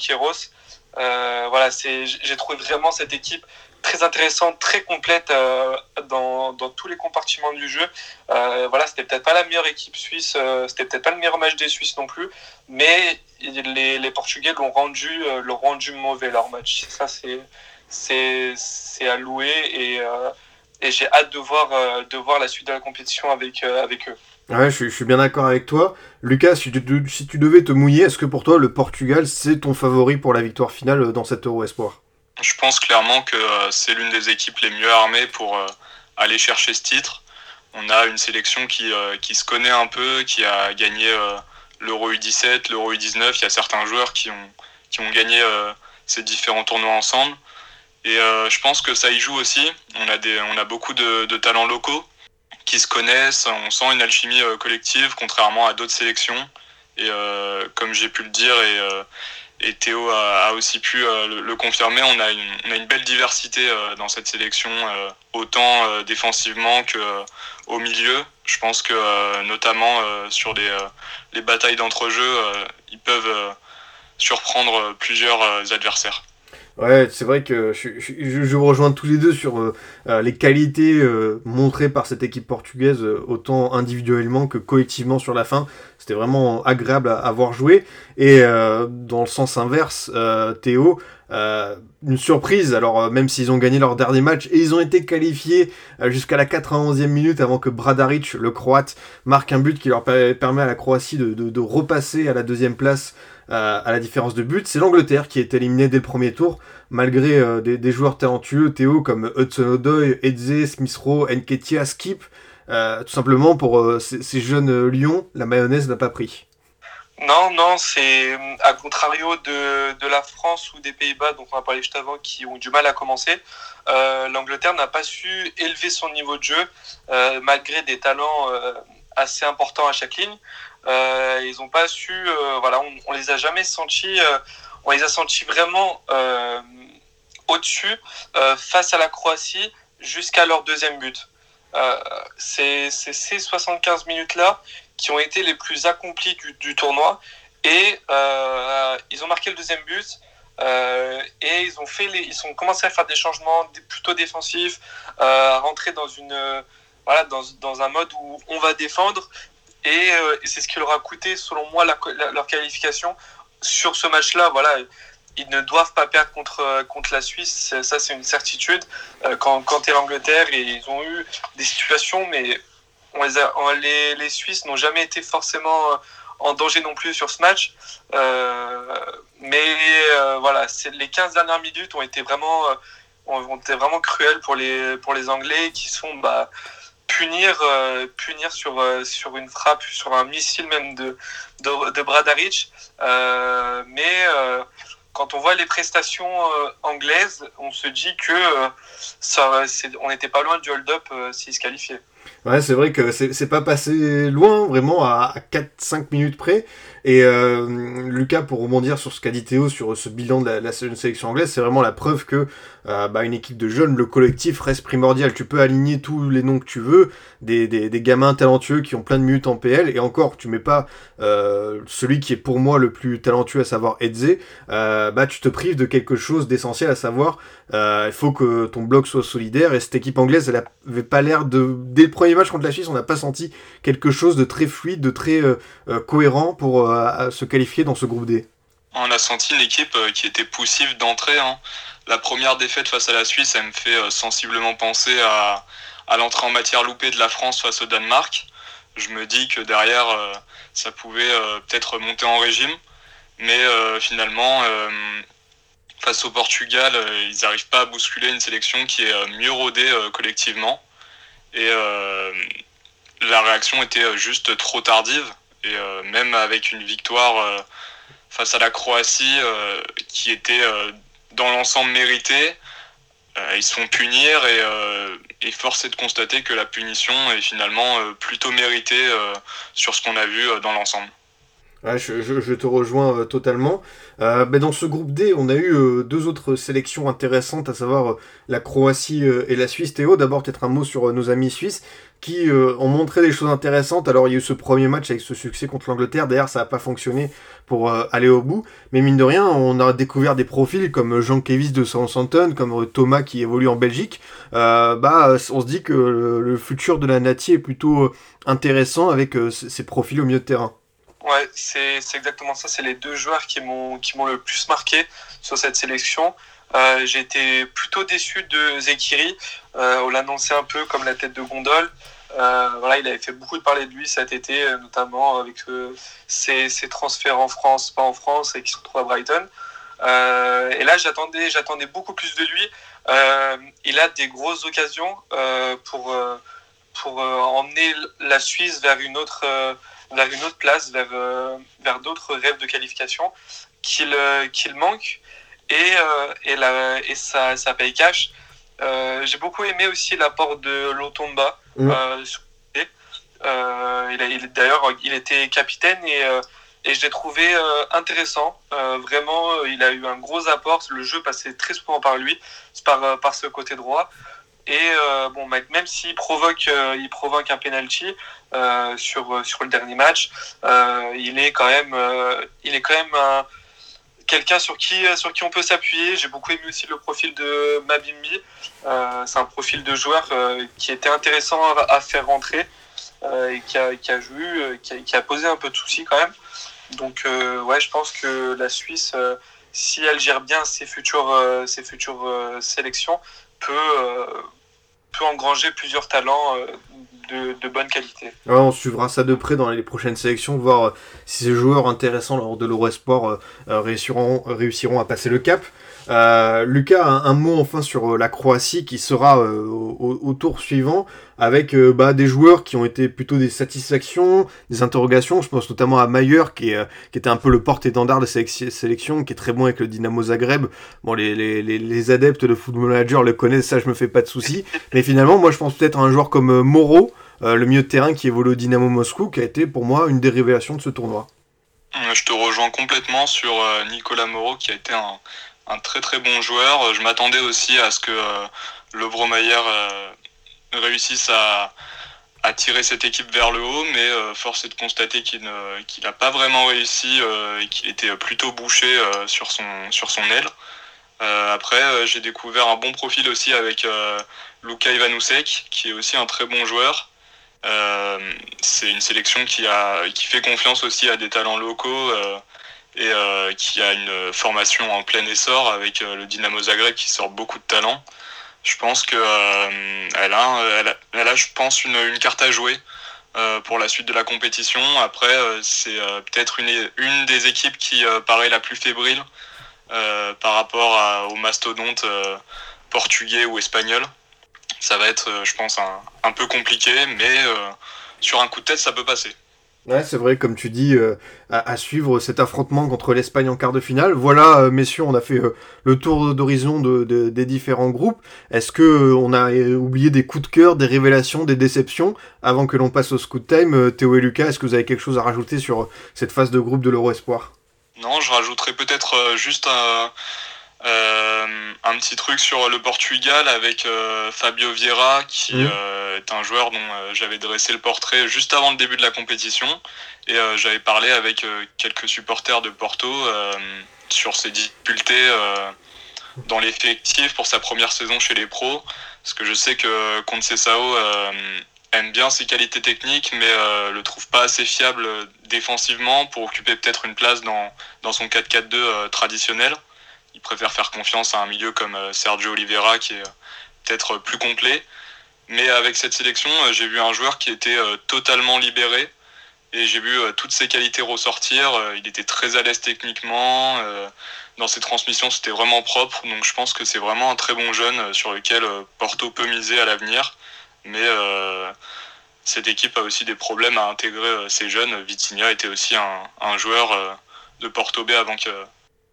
voilà, j'ai trouvé vraiment cette équipe très intéressante, très complète euh, dans, dans, tous les compartiments du jeu. Euh, voilà, c'était peut-être pas la meilleure équipe suisse, euh, c'était peut-être pas le meilleur match des Suisses non plus, mais les, les Portugais l'ont rendu, l'ont rendu mauvais leur match. Ça, c'est, à louer et, et j'ai hâte de voir, de voir la suite de la compétition avec, avec eux. Ouais, je, je suis bien d'accord avec toi. Lucas, si tu, si tu devais te mouiller, est-ce que pour toi le Portugal c'est ton favori pour la victoire finale dans cet Euro Espoir? Je pense clairement que euh, c'est l'une des équipes les mieux armées pour euh, aller chercher ce titre. On a une sélection qui, euh, qui se connaît un peu, qui a gagné l'Euro U17, l'Euro U19. Il y a certains joueurs qui ont, qui ont gagné ces différents tournois ensemble. Et je pense que ça y joue aussi. On a, des, on a beaucoup de, de talents locaux qui se connaissent. On sent une alchimie collective, contrairement à d'autres sélections. Et comme j'ai pu le dire, et, et Théo a, aussi pu euh, le, confirmer. On a, une, belle diversité euh, dans cette sélection, euh, autant défensivement que au milieu. Je pense que notamment sur les, les batailles d'entre-jeux, ils peuvent surprendre plusieurs adversaires. Ouais, c'est vrai que je, vous rejoins tous les deux sur les qualités montrées par cette équipe portugaise, autant individuellement que collectivement sur la fin. C'était vraiment agréable à, voir jouer. Et dans le sens inverse, Théo, une surprise, alors même s'ils ont gagné leur dernier match, et ils ont été qualifiés jusqu'à la 91e minute avant que Bradaric, le croate, marque un but qui leur permet à la Croatie de, repasser à la deuxième place à la différence de but. C'est l'Angleterre qui est éliminée dès le premier tour, malgré euh, des, joueurs talentueux, Théo, comme Hudson Odoi, Edze, Smith Rowe, Nketia, Skip. Euh, tout simplement pour euh, ces, jeunes lions, la mayonnaise n'a pas pris. Non, non, c'est à contrario de, la France ou des Pays-Bas, dont on a parlé juste avant, qui ont du mal à commencer. L'Angleterre n'a pas su élever son niveau de jeu malgré des talents assez importants à chaque ligne. Euh, ils n'ont pas su, euh, voilà, on, on, les a jamais sentis, euh, on les a sentis vraiment au-dessus face à la Croatie jusqu'à leur deuxième but. C'est ces 75 minutes-là qui ont été les plus accomplies du, tournoi et ils ont marqué le deuxième but. Euh, et ils ont fait les, ils ont commencé à faire des changements plutôt défensifs, euh, à rentrer dans une, voilà, dans, dans, un mode où on va défendre euh, et, c'est ce qui leur a coûté, selon moi, leur qualification sur ce match-là. Voilà, ils ne doivent pas perdre contre, euh, contre la Suisse, ça c'est une certitude. Euh, quand, quand tu l'Angleterre, et ils ont eu des situations, mais les, les, Suisses n'ont jamais été forcément en danger non plus sur ce match. mais voilà, les 15 dernières minutes ont été vraiment, ont été vraiment cruelles pour les, pour les Anglais qui sont... Bah, punir, euh, punir sur, euh, sur une frappe, sur un missile même de, de, de Bradaric. Euh, mais quand on voit les prestations anglaises, on se dit que ça, on n'était pas loin du hold-up s'il se qualifiait. Ouais, c'est vrai que c'est pas passé loin, vraiment à, 4-5 minutes près. Et euh, Lucas, pour rebondir sur ce qu'a dit Théo sur ce bilan de la, sélection anglaise, c'est vraiment la preuve que euh, bah, une équipe de jeunes, le collectif reste primordial. Tu peux aligner tous les noms que tu veux, des, des, gamins talentueux qui ont plein de minutes en PL, et encore, tu mets pas euh, celui qui est pour moi le plus talentueux, à savoir Edze, euh, bah tu te prives de quelque chose d'essentiel, à savoir il faut que ton bloc soit solidaire. Et cette équipe anglaise, elle avait pas l'air de dès le premier match contre la Suisse, on n'a pas senti quelque chose de très fluide, de très cohérent pour se qualifier dans ce groupe D. On a senti une équipe qui était poussive d'entrée. Hein. La première défaite face à la Suisse, elle me fait sensiblement penser à, à l'entrée en matière loupée de la France face au Danemark. Je me dis que derrière, ça pouvait euh, peut-être monter en régime. Mais euh, finalement, euh, face au Portugal, ils n'arrivent pas à bousculer une sélection qui est mieux rodée collectivement. Et réaction était juste trop tardive. Et même avec une victoire face à la Croatie qui était dans l'ensemble méritée, ils se font punir et, et, force est de constater que la punition est finalement plutôt méritée sur ce qu'on a vu dans l'ensemble je, te rejoins euh, totalement. Euh, dans ce groupe D, on a eu euh, deux autres sélections intéressantes, à savoir la Croatie et la Suisse. Théo, d'abord peut-être un mot sur nos amis suisses qui ont montré des choses intéressantes. Alors il y a eu ce premier match avec ce succès contre l'Angleterre, d'ailleurs ça n'a pas fonctionné pour aller au bout. Mais mine de rien, on a découvert des profils comme Jean Kevis de Southampton, comme Thomas qui évolue en Belgique. bah, on se dit que le, futur de la Nati est plutôt intéressant avec ces profils au milieu de terrain. Ouais, c'est exactement ça. C'est les deux joueurs qui m'ont le plus marqué sur cette sélection. Euh, j'ai été plutôt déçu de Zekiri. Euh, on l'annonçait un peu comme la tête de gondole. Euh, voilà, il avait fait beaucoup de parler de lui cet été, notamment avec ses, ses, transferts en France, pas en France, et qui se retrouvent à Brighton. et là, j'attendais, j'attendais beaucoup plus de lui. il a des grosses occasions pour, pour emmener la Suisse vers une autre vers une autre place, vers, euh, vers d'autres rêves de qualification qu'il euh, qu'il manque. Et, euh, et, la, et ça, ça paye cash. J'ai beaucoup aimé aussi l'apport de Lotomba. Mmh. il, D'ailleurs, il était capitaine et, et je l'ai trouvé intéressant. vraiment, il a eu un gros apport. Le jeu passait très souvent par lui, par, par ce côté droit. Et euh, bon, même s'il provoque, euh, il provoque un penalty euh, sur, sur le dernier match, il est quand même, il est quand même quelqu'un sur qui, sur qui on peut s'appuyer. J'ai beaucoup aimé aussi le profil de Mabimbi. c'est un profil de joueur qui était intéressant à, faire rentrer et qui a, qui a joué, qui a, posé un peu de soucis quand même. Donc ouais, je pense que la Suisse, si elle gère bien ses futures, ses futures sélections, peut peut engranger plusieurs talents euh, de, bonne qualité. on suivra ça de près dans les prochaines sélections, voir euh, si ces joueurs intéressants lors de l'Eurosport euh, réussiront, réussiront à passer le cap. Euh, Lucas, un, mot enfin sur euh, la Croatie qui sera euh, au, tour suivant avec bah, des joueurs qui ont été plutôt des satisfactions, des interrogations. Je pense notamment à Mayer qui, qui était un peu le porte-étendard de cette sélection, qui est très bon avec le Dynamo Zagreb. Bon, les, les, les, adeptes de Football Manager le connaissent, ça je me fais pas de soucis. Mais finalement, moi je pense peut-être à un joueur comme Moro, le milieu de terrain qui évolue au Dynamo Moscou, qui a été pour moi une des révélations de ce tournoi. Je te rejoins complètement sur Nicolas Moreau qui a été un, un très très bon joueur. Je m'attendais aussi à ce que euh, le Bromayer euh, réussisse à, tirer cette équipe vers le haut, mais euh, force est de constater qu'il n'a pas vraiment réussi et qu'il était plutôt bouché sur, son, sur son aile. après, j'ai découvert un bon profil aussi avec Luka Ivanusek, qui est aussi un très bon joueur. c'est une sélection qui, a, qui fait confiance aussi à des talents locaux et euh, qui a une formation en plein essor avec euh, le Dynamo Zagreb qui sort beaucoup de talent. Je pense qu'elle euh, a, elle a, je pense, une, carte à jouer pour la suite de la compétition. Après, c'est peut-être une, une des équipes qui paraît la plus fébrile par rapport aux mastodontes portugais ou espagnols. Ça va être, je pense, un, un peu compliqué, mais sur un coup de tête, ça peut passer. Ouais, c'est vrai, comme tu dis, euh, à, suivre cet affrontement contre l'Espagne en quart de finale. Voilà, euh, messieurs, on a fait euh, le tour d'horizon de, des différents groupes. Est-ce que on a oublié des coups de cœur, des révélations, des déceptions avant que l'on passe au scoot time Théo et Lucas, est-ce que vous avez quelque chose à rajouter sur cette phase de groupe de l'Euro Espoir? Non, je rajouterais peut-être juste un euh, un petit truc sur le Portugal avec euh, Fabio Vieira, qui mmh. euh, est un joueur dont j'avais dressé le portrait juste avant le début de la compétition. Et j'avais parlé avec quelques supporters de Porto sur ses difficultés dans l'effectif pour sa première saison chez les pros. Parce que je sais que Conceição aime bien ses qualités techniques, mais le trouve pas assez fiable défensivement pour occuper peut-être une place dans, dans son 4-4-2 traditionnel il préfère faire confiance à un milieu comme euh, Sergio Oliveira qui est euh, peut-être plus complet. Mais avec cette sélection, euh, j'ai vu un joueur qui était totalement libéré et j'ai vu toutes ses qualités ressortir. Il était très à l'aise techniquement. Dans ses transmissions, c'était vraiment propre. Donc je pense que c'est vraiment un très bon jeune sur lequel Porto peut miser à l'avenir. Mais cette équipe a aussi des problèmes à intégrer ces jeunes. Vitinha était aussi un, joueur de Porto B avant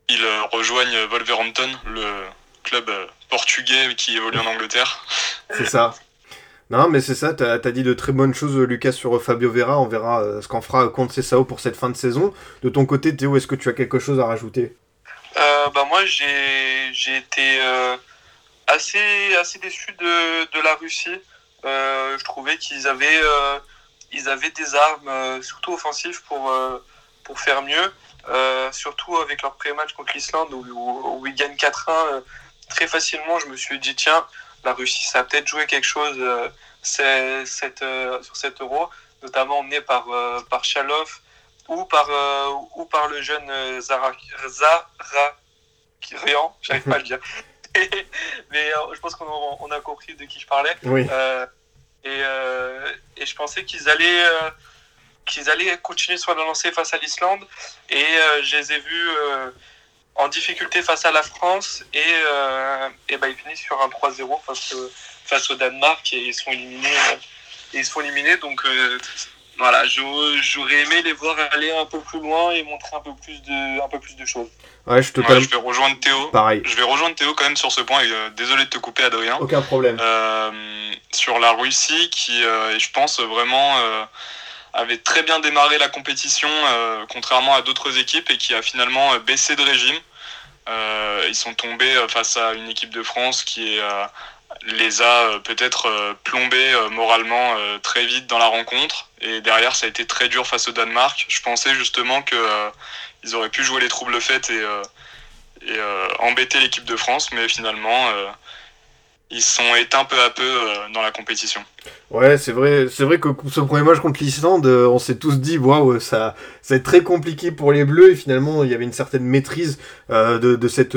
qu'il rejoigne Wolverhampton, le club portugais qui évolue en Angleterre. C'est ça. Non, mais c'est ça, t'as as dit de très bonnes choses, Lucas, sur Fabio Vera. On verra euh, ce qu'en fera contre Cessao pour cette fin de saison. De ton côté, Théo, est-ce que tu as quelque chose à rajouter? Euh, bah Moi, j'ai été euh, assez, assez déçu de, de la Russie. je trouvais qu'ils avaient, ils avaient des armes, surtout offensives, pour, pour faire mieux. Surtout avec leur pré-match contre l'Islande, où, où, où, ils gagnent 4-1 très facilement. Je me suis dit, tiens la Russie, ça a peut-être joué quelque chose euh, cette, euh, sur cet euro, notamment emmené par, euh, par Chalov ou par, ou par le jeune Zara, Zara j'arrive pas à le dire. mais je pense qu'on a compris de qui je parlais. et, et, je pensais qu'ils allaient, qu'ils allaient continuer sur la lancée face à l'Islande. Et je les ai vus en difficulté face à la France et, euh, et bah, ils finissent sur un 3-0 face, face au Danemark et ils sont éliminés. Et ils sont éliminés donc euh, voilà, j'aurais aimé les voir aller un peu plus loin et montrer un peu plus de, un peu plus de choses. Ouais, je, te je vais rejoindre Théo. Pareil. Je vais rejoindre Théo quand même sur ce point. Et, euh, désolé de te couper, Adrien. Aucun problème. sur la Russie, qui, je pense, vraiment avait très bien démarré la compétition, euh, contrairement à d'autres équipes, et qui a finalement euh, baissé de régime. Euh, ils sont tombés face à une équipe de France qui les a peut-être plombés moralement très vite dans la rencontre. Et derrière, ça a été très dur face au Danemark. Je pensais justement qu'ils auraient pu jouer les troubles faites et, et embêter l'équipe de France, mais finalement, ils sont éteints peu à peu euh, dans la compétition. Ouais, c'est vrai, c'est vrai que ce premier match contre l'Islande, euh, on s'est tous dit, waouh, ça, ça va être très compliqué pour les Bleus, et finalement, il y avait une certaine maîtrise euh, de, de, cette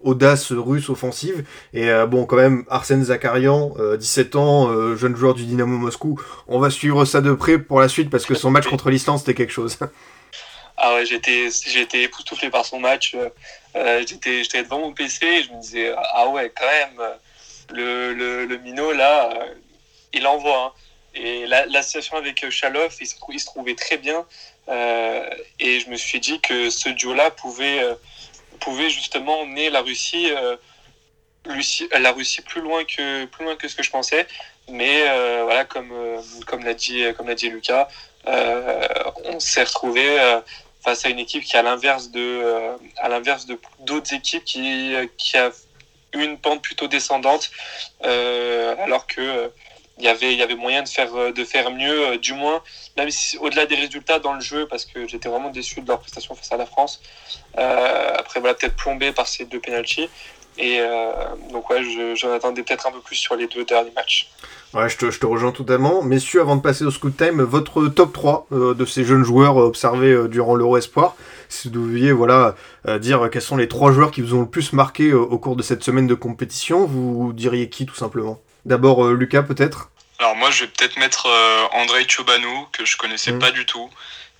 audace russe offensive. Et bon, quand même, Arsène Zakarian, 17 ans, jeune joueur du Dynamo Moscou, on va suivre ça de près pour la suite, parce que son match contre l'Islande, c'était quelque chose. Ah ouais, j'étais, j'étais époustouflé par son match. j'étais, j'étais devant mon PC et je me disais, ah ouais, quand même le, le, le minot, là, euh, il envoie. Hein. Et la, la, avec Chaloff, il se, il trouvait très bien. Euh, et je me suis dit que ce duo-là pouvait, euh, pouvait justement emmener la Russie, la Russie plus loin que, plus loin que ce que je pensais. Mais voilà, comme, comme l'a dit, dit Lucas, on s'est retrouvé face à une équipe qui, à l'inverse de, à l'inverse de d'autres équipes qui, qui a une pente plutôt descendante, euh, alors que euh, il y avait y avait moyen de faire de faire mieux euh, du moins même si au-delà des résultats dans le jeu parce que j'étais vraiment déçu de leur prestation face à la France. Après voilà peut-être plombé par ces deux penalties et donc ouais j'en attendais peut-être un peu plus sur les deux derniers matchs. Ouais, je te, je te, rejoins totalement. Messieurs, avant de passer au Scoot Time, votre top 3 de ces jeunes joueurs observés durant l'Euro Espoir si vous deviez voilà, euh, dire quels sont les trois joueurs qui vous ont le plus marqué euh, au cours de cette semaine de compétition, vous diriez qui tout simplement? D'abord euh, Lucas peut-être? Alors moi je vais peut-être mettre Andrei Chobanou, que je connaissais mmh. pas du tout,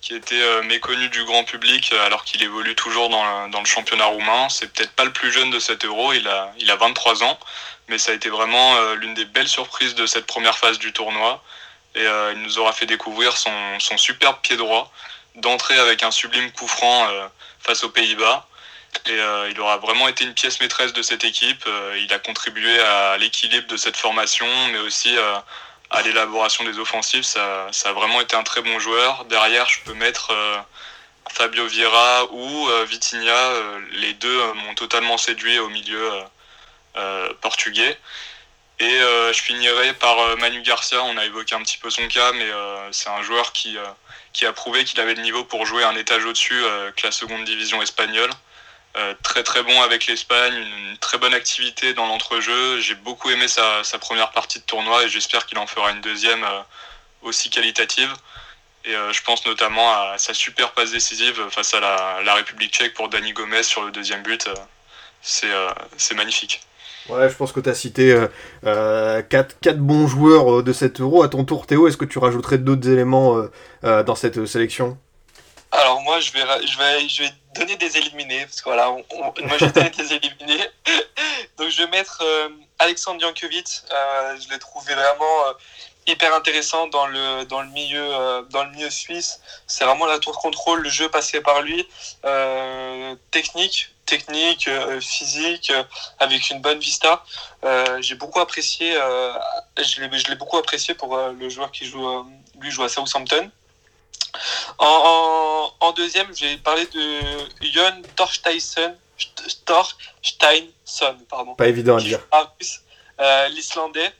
qui était méconnu du grand public alors qu'il évolue toujours dans le, dans le championnat roumain. C'est peut-être pas le plus jeune de cet euro, il a, il a 23 ans, mais ça a été vraiment l'une des belles surprises de cette première phase du tournoi. Et il nous aura fait découvrir son, son superbe pied droit d'entrer avec un sublime coup franc euh, face aux Pays-Bas. Et euh, il aura vraiment été une pièce maîtresse de cette équipe. Euh, il a contribué à l'équilibre de cette formation, mais aussi à l'élaboration des offensives. Ça, ça, a vraiment été un très bon joueur. Derrière, je peux mettre Fabio Vieira ou Vitinha. les deux m'ont totalement séduit au milieu portugais. Et je finirai par Manu Garcia. On a évoqué un petit peu son cas, mais c'est un joueur qui qui a prouvé qu'il avait le niveau pour jouer un étage au-dessus euh, que la seconde division espagnole. Euh, très très bon avec l'Espagne, une, très bonne activité dans l'entrejeu. J'ai beaucoup aimé sa, première partie de tournoi et j'espère qu'il en fera une deuxième euh, aussi qualitative. Et je pense notamment à sa super passe décisive face à la, République tchèque pour Dani Gomez sur le deuxième but. c'est magnifique. Ouais, je pense que tu as cité 4 euh, euh, bons joueurs euh, de cet euro. À ton tour, Théo, est-ce que tu rajouterais d'autres éléments dans cette sélection Alors moi, je vais, je, vais, je vais donner des éliminés, parce que voilà, moi j'ai donné des éliminés. Donc je vais mettre Alexandre Jankovic. je l'ai trouvé vraiment hyper intéressant dans le, dans le, milieu, dans le milieu suisse. C'est vraiment la tour contrôle, le jeu passé par lui, technique, technique, physique, avec une bonne vista. j'ai beaucoup apprécié, je l'ai beaucoup apprécié pour le joueur qui joue, lui joue à Southampton. En, en, deuxième, je vais parler de Jon Torsteinsson, Torsteinsson, pardon. Pas évident à dire. Euh, L'Islandais.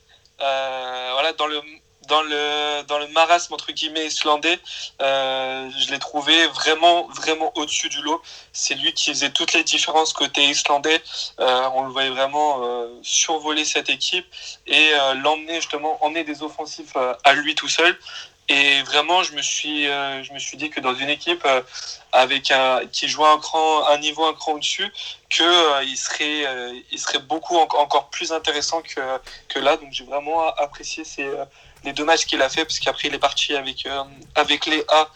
Euh, voilà, dans le dans le dans le marasme entre guillemets islandais, euh, je l'ai trouvé vraiment vraiment au-dessus du lot. C'est lui qui faisait toutes les différences côté islandais. on le voyait vraiment survoler cette équipe et l'emmener justement emmener des offensifs à lui tout seul. Et vraiment, je me suis, euh, je me suis dit que dans une équipe euh, avec un, qui joue un cran, un niveau un cran au-dessus, que euh, il serait, il serait beaucoup encore plus intéressant que, que là. Donc j'ai vraiment apprécié ces, les deux matchs qu'il a fait, parce qu'après il est parti avec, avec les A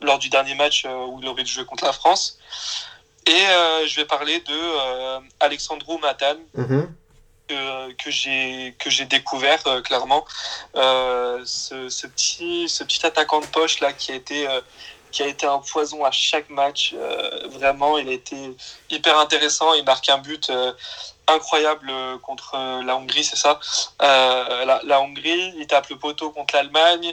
lors du dernier match où il aurait dû jouer contre la France. Et je vais parler de Alexandru Matan. Mm-hmm que, j'ai que j'ai découvert euh, clairement. Euh, ce, petit ce petit attaquant de poche là qui a été euh, qui a été un poison à chaque match vraiment il a été hyper intéressant. Il marque un but incroyable contre la Hongrie c'est ça? La, Hongrie il tape le poteau contre l'Allemagne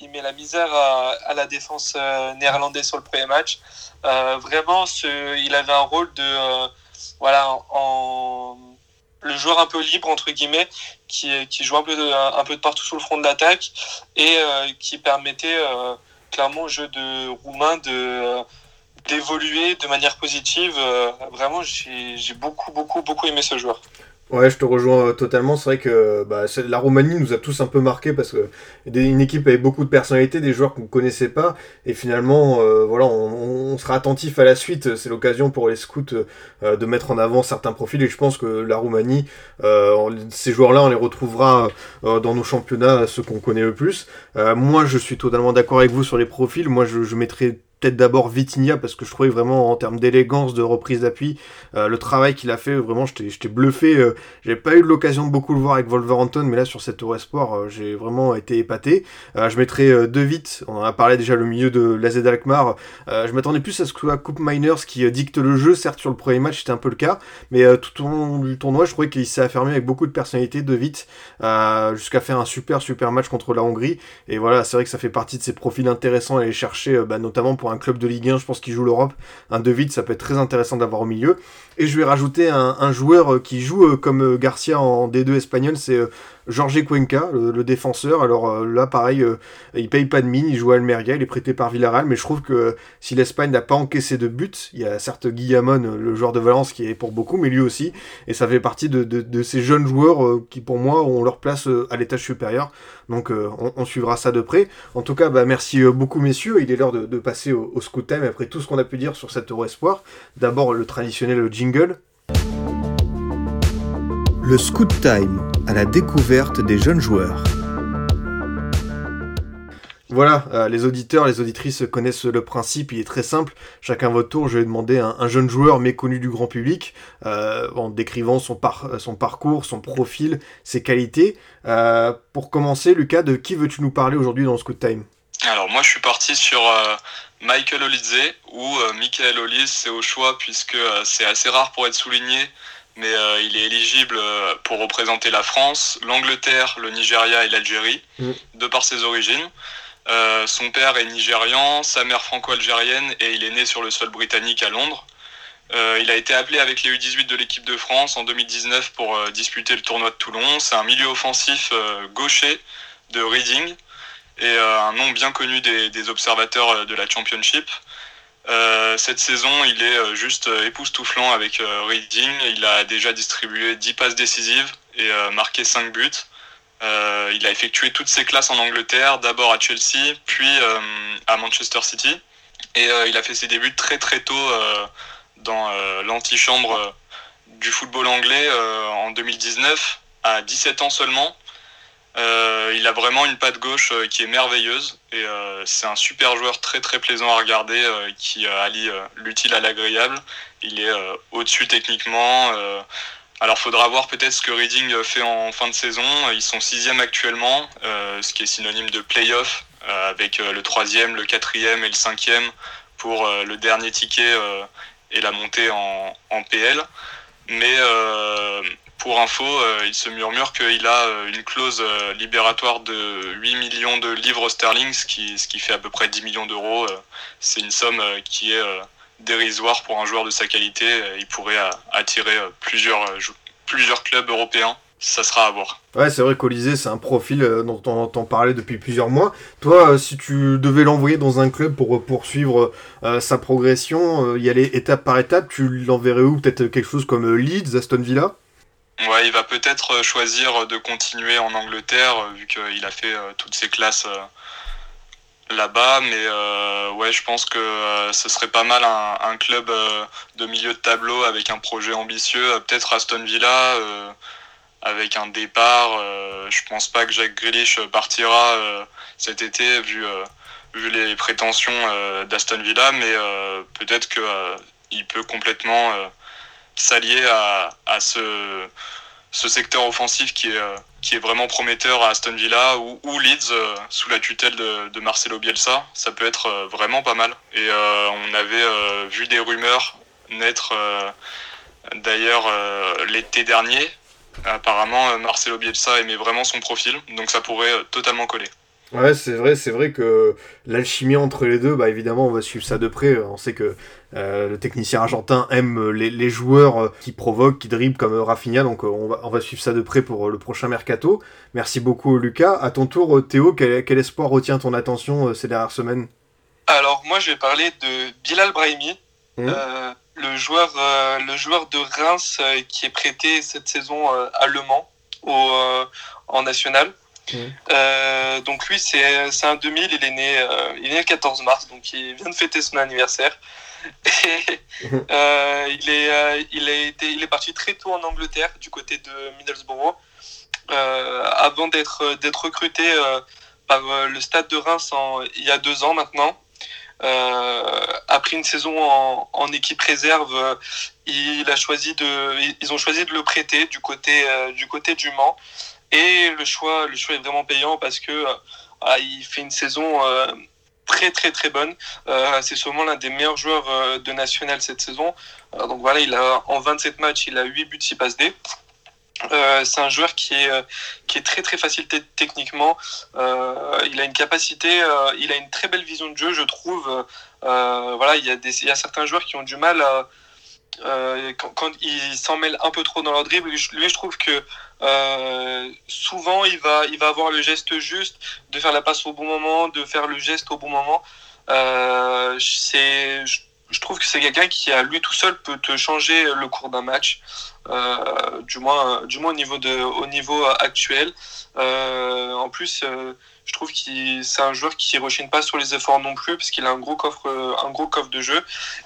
il met la misère à, la défense néerlandaise sur le premier match. Vraiment il avait un rôle de voilà en le joueur un peu libre, entre guillemets, qui, qui joue un peu, de, un peu de partout sur le front de l'attaque et euh, qui permettait euh, clairement au jeu de Roumain de euh, d'évoluer de manière positive. vraiment, j'ai beaucoup, beaucoup, beaucoup aimé ce joueur. Ouais, je te rejoins euh, totalement. C'est vrai que bah, la Roumanie nous a tous un peu marqué parce que une équipe avec beaucoup de personnalités, des joueurs qu'on connaissait pas, et finalement, euh, voilà, on, sera attentif à la suite. C'est l'occasion pour les scouts euh, de mettre en avant certains profils, et je pense que la Roumanie, ces joueurs-là, on les retrouvera dans nos championnats, ceux qu'on connaît le plus. moi, je suis totalement d'accord avec vous sur les profils. Moi, je, je mettrai peut-être d'abord Vitinha parce que je trouvais vraiment en termes d'élégance, de reprise d'appui, euh, le travail qu'il a fait, vraiment j'étais bluffé. Euh, j'ai pas eu l'occasion de beaucoup le voir avec Wolverhampton, mais là sur cette Eurosport, euh, j'ai vraiment été épaté. je mettrais De Vite, on en a parlé déjà le milieu de l'AZ Alkmaar. je m'attendais plus à ce que soit Coupe Miners qui dicte le jeu, certes sur le premier match c'était un peu le cas, mais tout au long du tournoi je trouvais qu'il s'est affirmé avec beaucoup de personnalité, De jusqu'à faire un super super match contre la Hongrie. Et voilà, c'est vrai que ça fait partie de ces profils intéressants à aller chercher, bah, notamment pour un club de Ligue 1, je pense qu'il joue l'Europe. Un De ça peut être très intéressant d'avoir au milieu. Et je vais rajouter un, joueur euh, qui joue euh, comme euh, Garcia en D2 espagnol, c'est Jorge Cuenca, le, défenseur. Alors là, pareil, il paye pas de mine, il joue à Almeria, il est prêté par Villarreal, mais je trouve que si l'Espagne n'a pas encaissé de but, il y a certes Guillamon, le joueur de Valence, qui est pour beaucoup, mais lui aussi, et ça fait partie de, ces jeunes joueurs qui, pour moi, ont leur place à l'étage supérieur. Donc on, suivra ça de près. En tout cas, bah, merci beaucoup, messieurs. Il est l'heure de, passer au, au scout time après tout ce qu'on a pu dire sur cet Euro Espoir. D'abord, le traditionnel jingle le Scoot Time à la découverte des jeunes joueurs. Voilà, euh, les auditeurs, les auditrices connaissent le principe, il est très simple. Chacun votre tour, je vais demander un, un jeune joueur méconnu du grand public, euh, en décrivant son, son, parcours, son profil, ses qualités. Euh, pour commencer, Lucas, de qui veux-tu nous parler aujourd'hui dans le Scoot Time? Alors moi je suis parti sur Michael Olidze ou euh, Michael Olise, c'est au choix puisque euh, c'est assez rare pour être souligné, mais euh, il est éligible pour représenter la France, l'Angleterre, le Nigeria et l'Algérie, mm. de par ses origines. son père est nigérian, sa mère franco-algérienne et il est né sur le sol britannique à Londres. il a été appelé avec les U18 de l'équipe de France en 2019 pour disputer le tournoi de Toulon. C'est un milieu offensif gaucher de Reading et euh, un nom bien connu des, observateurs euh, de la Championship. Euh, cette saison, il est juste époustouflant avec Reading. Il a déjà distribué 10 passes décisives et marqué 5 buts. il a effectué toutes ses classes en Angleterre, d'abord à Chelsea, puis à Manchester City. Et il a fait ses débuts très très tôt dans l'antichambre du football anglais en 2019, à 17 ans seulement. Euh, il a vraiment une patte gauche euh, qui est merveilleuse et euh, c'est un super joueur très très plaisant à regarder qui allie l'utile à l'agréable. Il est au-dessus techniquement, Alors faudra voir peut-être ce que Reading fait en fin de saison. Ils sont sixième actuellement, ce qui est synonyme de play-off, avec le troisième, le quatrième et le cinquième pour le dernier ticket et la montée en, en PL. Mais pour info, euh, il se murmure qu'il a euh, une clause euh, libératoire de 8 millions de livres sterling, ce qui, ce qui fait à peu près 10 millions d'euros. C'est une somme qui est dérisoire pour un joueur de sa qualité. Il pourrait attirer plusieurs, plusieurs clubs européens. Ça sera à voir. Ouais, c'est vrai qu'Olysée, c'est un profil dont on entend parler depuis plusieurs mois. Toi, si tu devais l'envoyer dans un club pour poursuivre sa progression, y aller étape par étape, tu l'enverrais où? Peut-être quelque chose comme Leeds, Aston Villa? Ouais, il va peut-être euh, choisir de continuer en Angleterre, euh, vu qu'il a fait euh, toutes ses classes là-bas. Mais ouais, je pense que ce serait pas mal un, club de milieu de tableau avec un projet ambitieux. Peut-être Aston Villa avec un départ. je pense pas que Jack Grealish partira cet été vu, vu les prétentions d'Aston Villa, mais peut-être qu'il peut complètement s'allier à, à ce, ce, secteur offensif qui est, euh, qui est vraiment prometteur à Aston Villa ou, ou Leeds euh, sous la tutelle de, de, Marcelo Bielsa. Ça peut être euh, vraiment pas mal. Et on avait vu des rumeurs naître d'ailleurs l'été dernier. Apparemment, Marcelo Bielsa aimait vraiment son profil, donc ça pourrait totalement coller. Ouais, c'est vrai, c'est vrai que l'alchimie entre les deux, bah évidemment, on va suivre ça de près. On sait que euh, le technicien argentin aime les, joueurs euh, qui provoquent, qui dribblent comme Rafinha, donc euh, on va, on va suivre ça de près pour le prochain mercato. Merci beaucoup, Lucas. À ton tour, Théo, quel, quel espoir retient ton attention ces dernières semaines? Alors, moi, je vais parler de Bilal Brahimi. Mmh. le joueur, le joueur de Reims qui est prêté cette saison à Le Mans au, en national. Euh, donc lui, c'est un 2000, il est, né, euh, il est né le 14 mars, donc il vient de fêter son anniversaire. Euh, il, est, été, il est parti très tôt en Angleterre, du côté de Middlesbrough, avant d'être recruté par le stade de Reims il y a deux ans maintenant. après une saison en, équipe réserve, ils ont choisi de le prêter du côté, du Mans. Et le choix, est vraiment payant parce que euh, il fait une saison euh, très très très bonne. Euh, c'est sûrement l'un des meilleurs joueurs de national cette saison. donc voilà, il a en 27 matchs, il a 8 buts, 6 passes D. c'est un joueur qui est, qui est très très facile techniquement. il a une capacité, il a une très belle vision de jeu, je trouve. voilà, il y, a des, il y a certains joueurs qui ont du mal à, euh, quand, il s'en mêle un peu trop dans leur dribble, lui, je trouve que euh, souvent il va, il va avoir le geste juste, de faire la passe au bon moment, de faire le geste au bon moment. Euh, c'est, je, trouve que c'est quelqu'un qui, à lui tout seul, peut te changer le cours d'un match, du, moins, du moins au niveau, de, au niveau actuel. en plus, je trouve que c'est un joueur qui rechigne pas sur les efforts non plus, parce qu'il a un gros coffre, un gros coffre de jeu.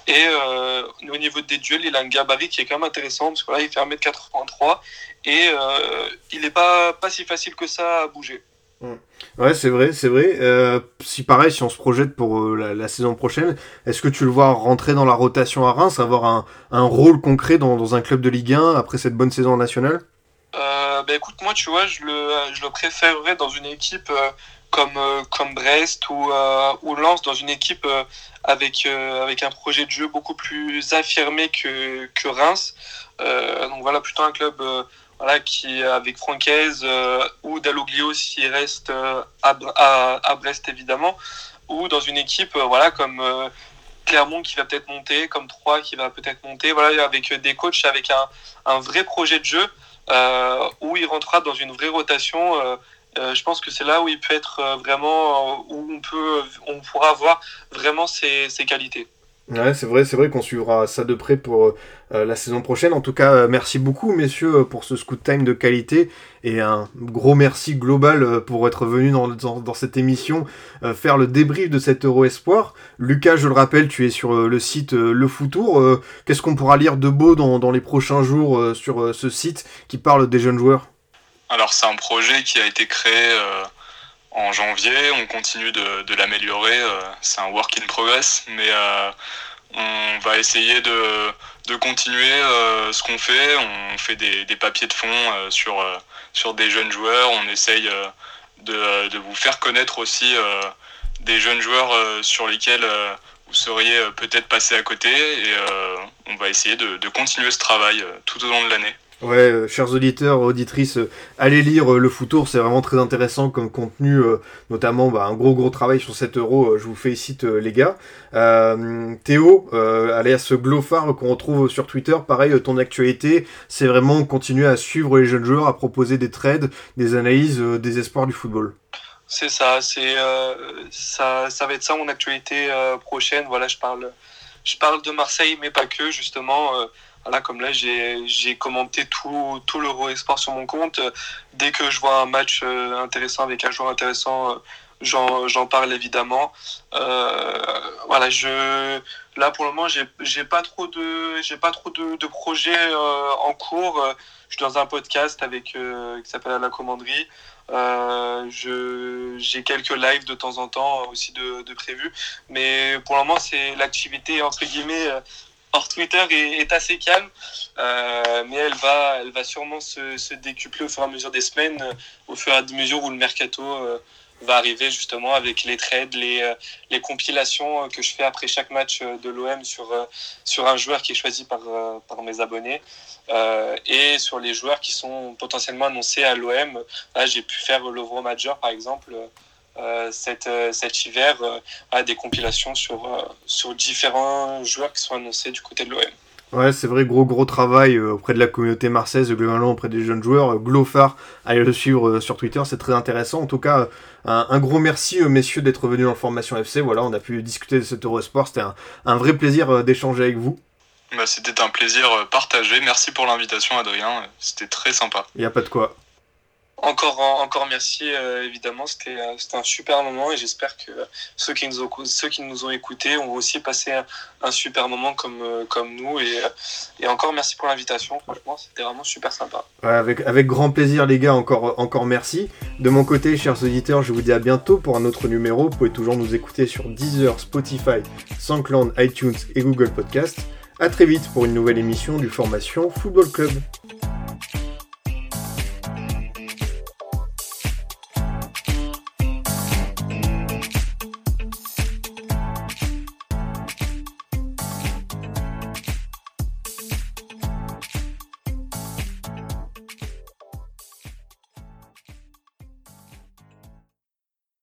Et euh, au niveau des duels, il a un gabarit qui est quand même intéressant, parce que là, il fait 1m83 et euh, il n'est pas, pas si facile que ça à bouger. Mm. Ouais, c'est vrai, c'est vrai. Euh, si pareil, si on se projette pour la, saison prochaine, est-ce que tu le vois rentrer dans la rotation à Reims, avoir un, un rôle concret dans, un club de Ligue 1 après cette bonne saison nationale? Euh, bah écoute, moi, tu vois, je le, je le préférerais dans une équipe euh, comme, euh, comme Brest ou, ou Lens, dans une équipe avec, avec un projet de jeu beaucoup plus affirmé que, que Reims. donc voilà, plutôt un club voilà, qui, avec Francaise ou Dalloglio s'il reste à, à, à, Brest évidemment, ou dans une équipe voilà, comme Clermont qui va peut-être monter, comme Troyes qui va peut-être monter, voilà, avec des coachs avec un, un vrai projet de jeu. Euh, où il rentrera dans une vraie rotation. Euh, euh, je pense que c'est là où il peut être vraiment, où on, peut, on pourra voir vraiment ses, ses qualités. C'est vrai, c'est vrai qu'on suivra ça de près pour la saison prochaine. En tout cas, merci beaucoup, messieurs, pour ce scoot time de qualité et un gros merci global pour être venu dans, cette émission faire le débrief de cet Euro Espoir. Lucas, je le rappelle, tu es sur le site Le Foutour. Qu'est-ce qu'on pourra lire de beau dans les prochains jours sur ce site qui parle des jeunes joueurs? Alors, c'est un projet qui a été créé en janvier. On continue de, de l'améliorer. c'est un work in progress, mais on va essayer de, de continuer ce qu'on fait. On fait des, des, papiers de fond sur, sur des jeunes joueurs. On essaye de, de vous faire connaître aussi des jeunes joueurs sur lesquels vous seriez peut-être passé à côté. Et on va essayer de, de continuer ce travail tout au long de l'année. Ouais, euh, chers auditeurs, auditrices, euh, allez lire euh, le Foutour, c'est vraiment très intéressant comme contenu, notamment bah, un gros gros travail sur 7 euros, je vous félicite les gars. Théo, alias Glofar, qu'on retrouve sur Twitter, pareil, ton actualité, c'est vraiment continuer à suivre les jeunes joueurs, à proposer des trades, des analyses, des espoirs du football. C'est ça, c'est ça, ça va être ça mon actualité prochaine. Voilà, je parle, je parle de Marseille, mais pas que, justement voilà, comme là, j'ai commenté tout, tout l'Euro Esport sur mon compte. Dès que je vois un match euh, intéressant avec un joueur intéressant, euh, j'en parle évidemment. Euh, voilà, je, là pour le moment, j'ai pas trop de, pas trop de, de projets en cours. Je suis dans un podcast avec qui s'appelle la commanderie. j'ai quelques lives de temps en temps aussi de, de prévus, mais pour le moment, c'est l'activité entre guillemets hors Twitter est, assez calme, euh, mais elle va, elle va sûrement se, se, décupler au fur et à mesure des semaines, euh, au fur et à mesure où le mercato euh, va arriver justement avec les trades, les, les compilations que je fais après chaque match de l'OM sur, sur un joueur qui est choisi par, par mes abonnés et sur les joueurs qui sont potentiellement annoncés à l'OM. Là, j'ai pu faire l'Euro Major par exemple. Euh, cet, euh, cet, hiver à euh, des compilations sur, sur différents joueurs qui sont annoncés du côté de l'OM. Ouais, c'est vrai, gros gros travail auprès de la communauté marseillaise, globalement auprès des jeunes joueurs. Glofar, allez le suivre sur Twitter, c'est très intéressant. En tout cas, un, gros merci messieurs d'être venus dans Formation FC. Voilà, on a pu discuter de cet Eurosport, c'était un, un, vrai plaisir d'échanger avec vous. Bah, c'était un plaisir partagé. Merci pour l'invitation, Adrien. C'était très sympa. Il n'y a pas de quoi. Encore, encore merci, euh, évidemment. C'était, euh, c'était un super moment et j'espère que ceux qui nous ont, ceux qui nous ont écoutés ont aussi passé un, super moment comme, euh, comme nous. Et, et encore merci pour l'invitation. Franchement, c'était vraiment super sympa. avec, avec grand plaisir, les gars. Encore, encore merci. De mon côté, chers auditeurs, je vous dis à bientôt pour un autre numéro. Vous pouvez toujours nous écouter sur Deezer, Spotify, SoundCloud, iTunes et Google Podcast. À très vite pour une nouvelle émission du Formation Football Club.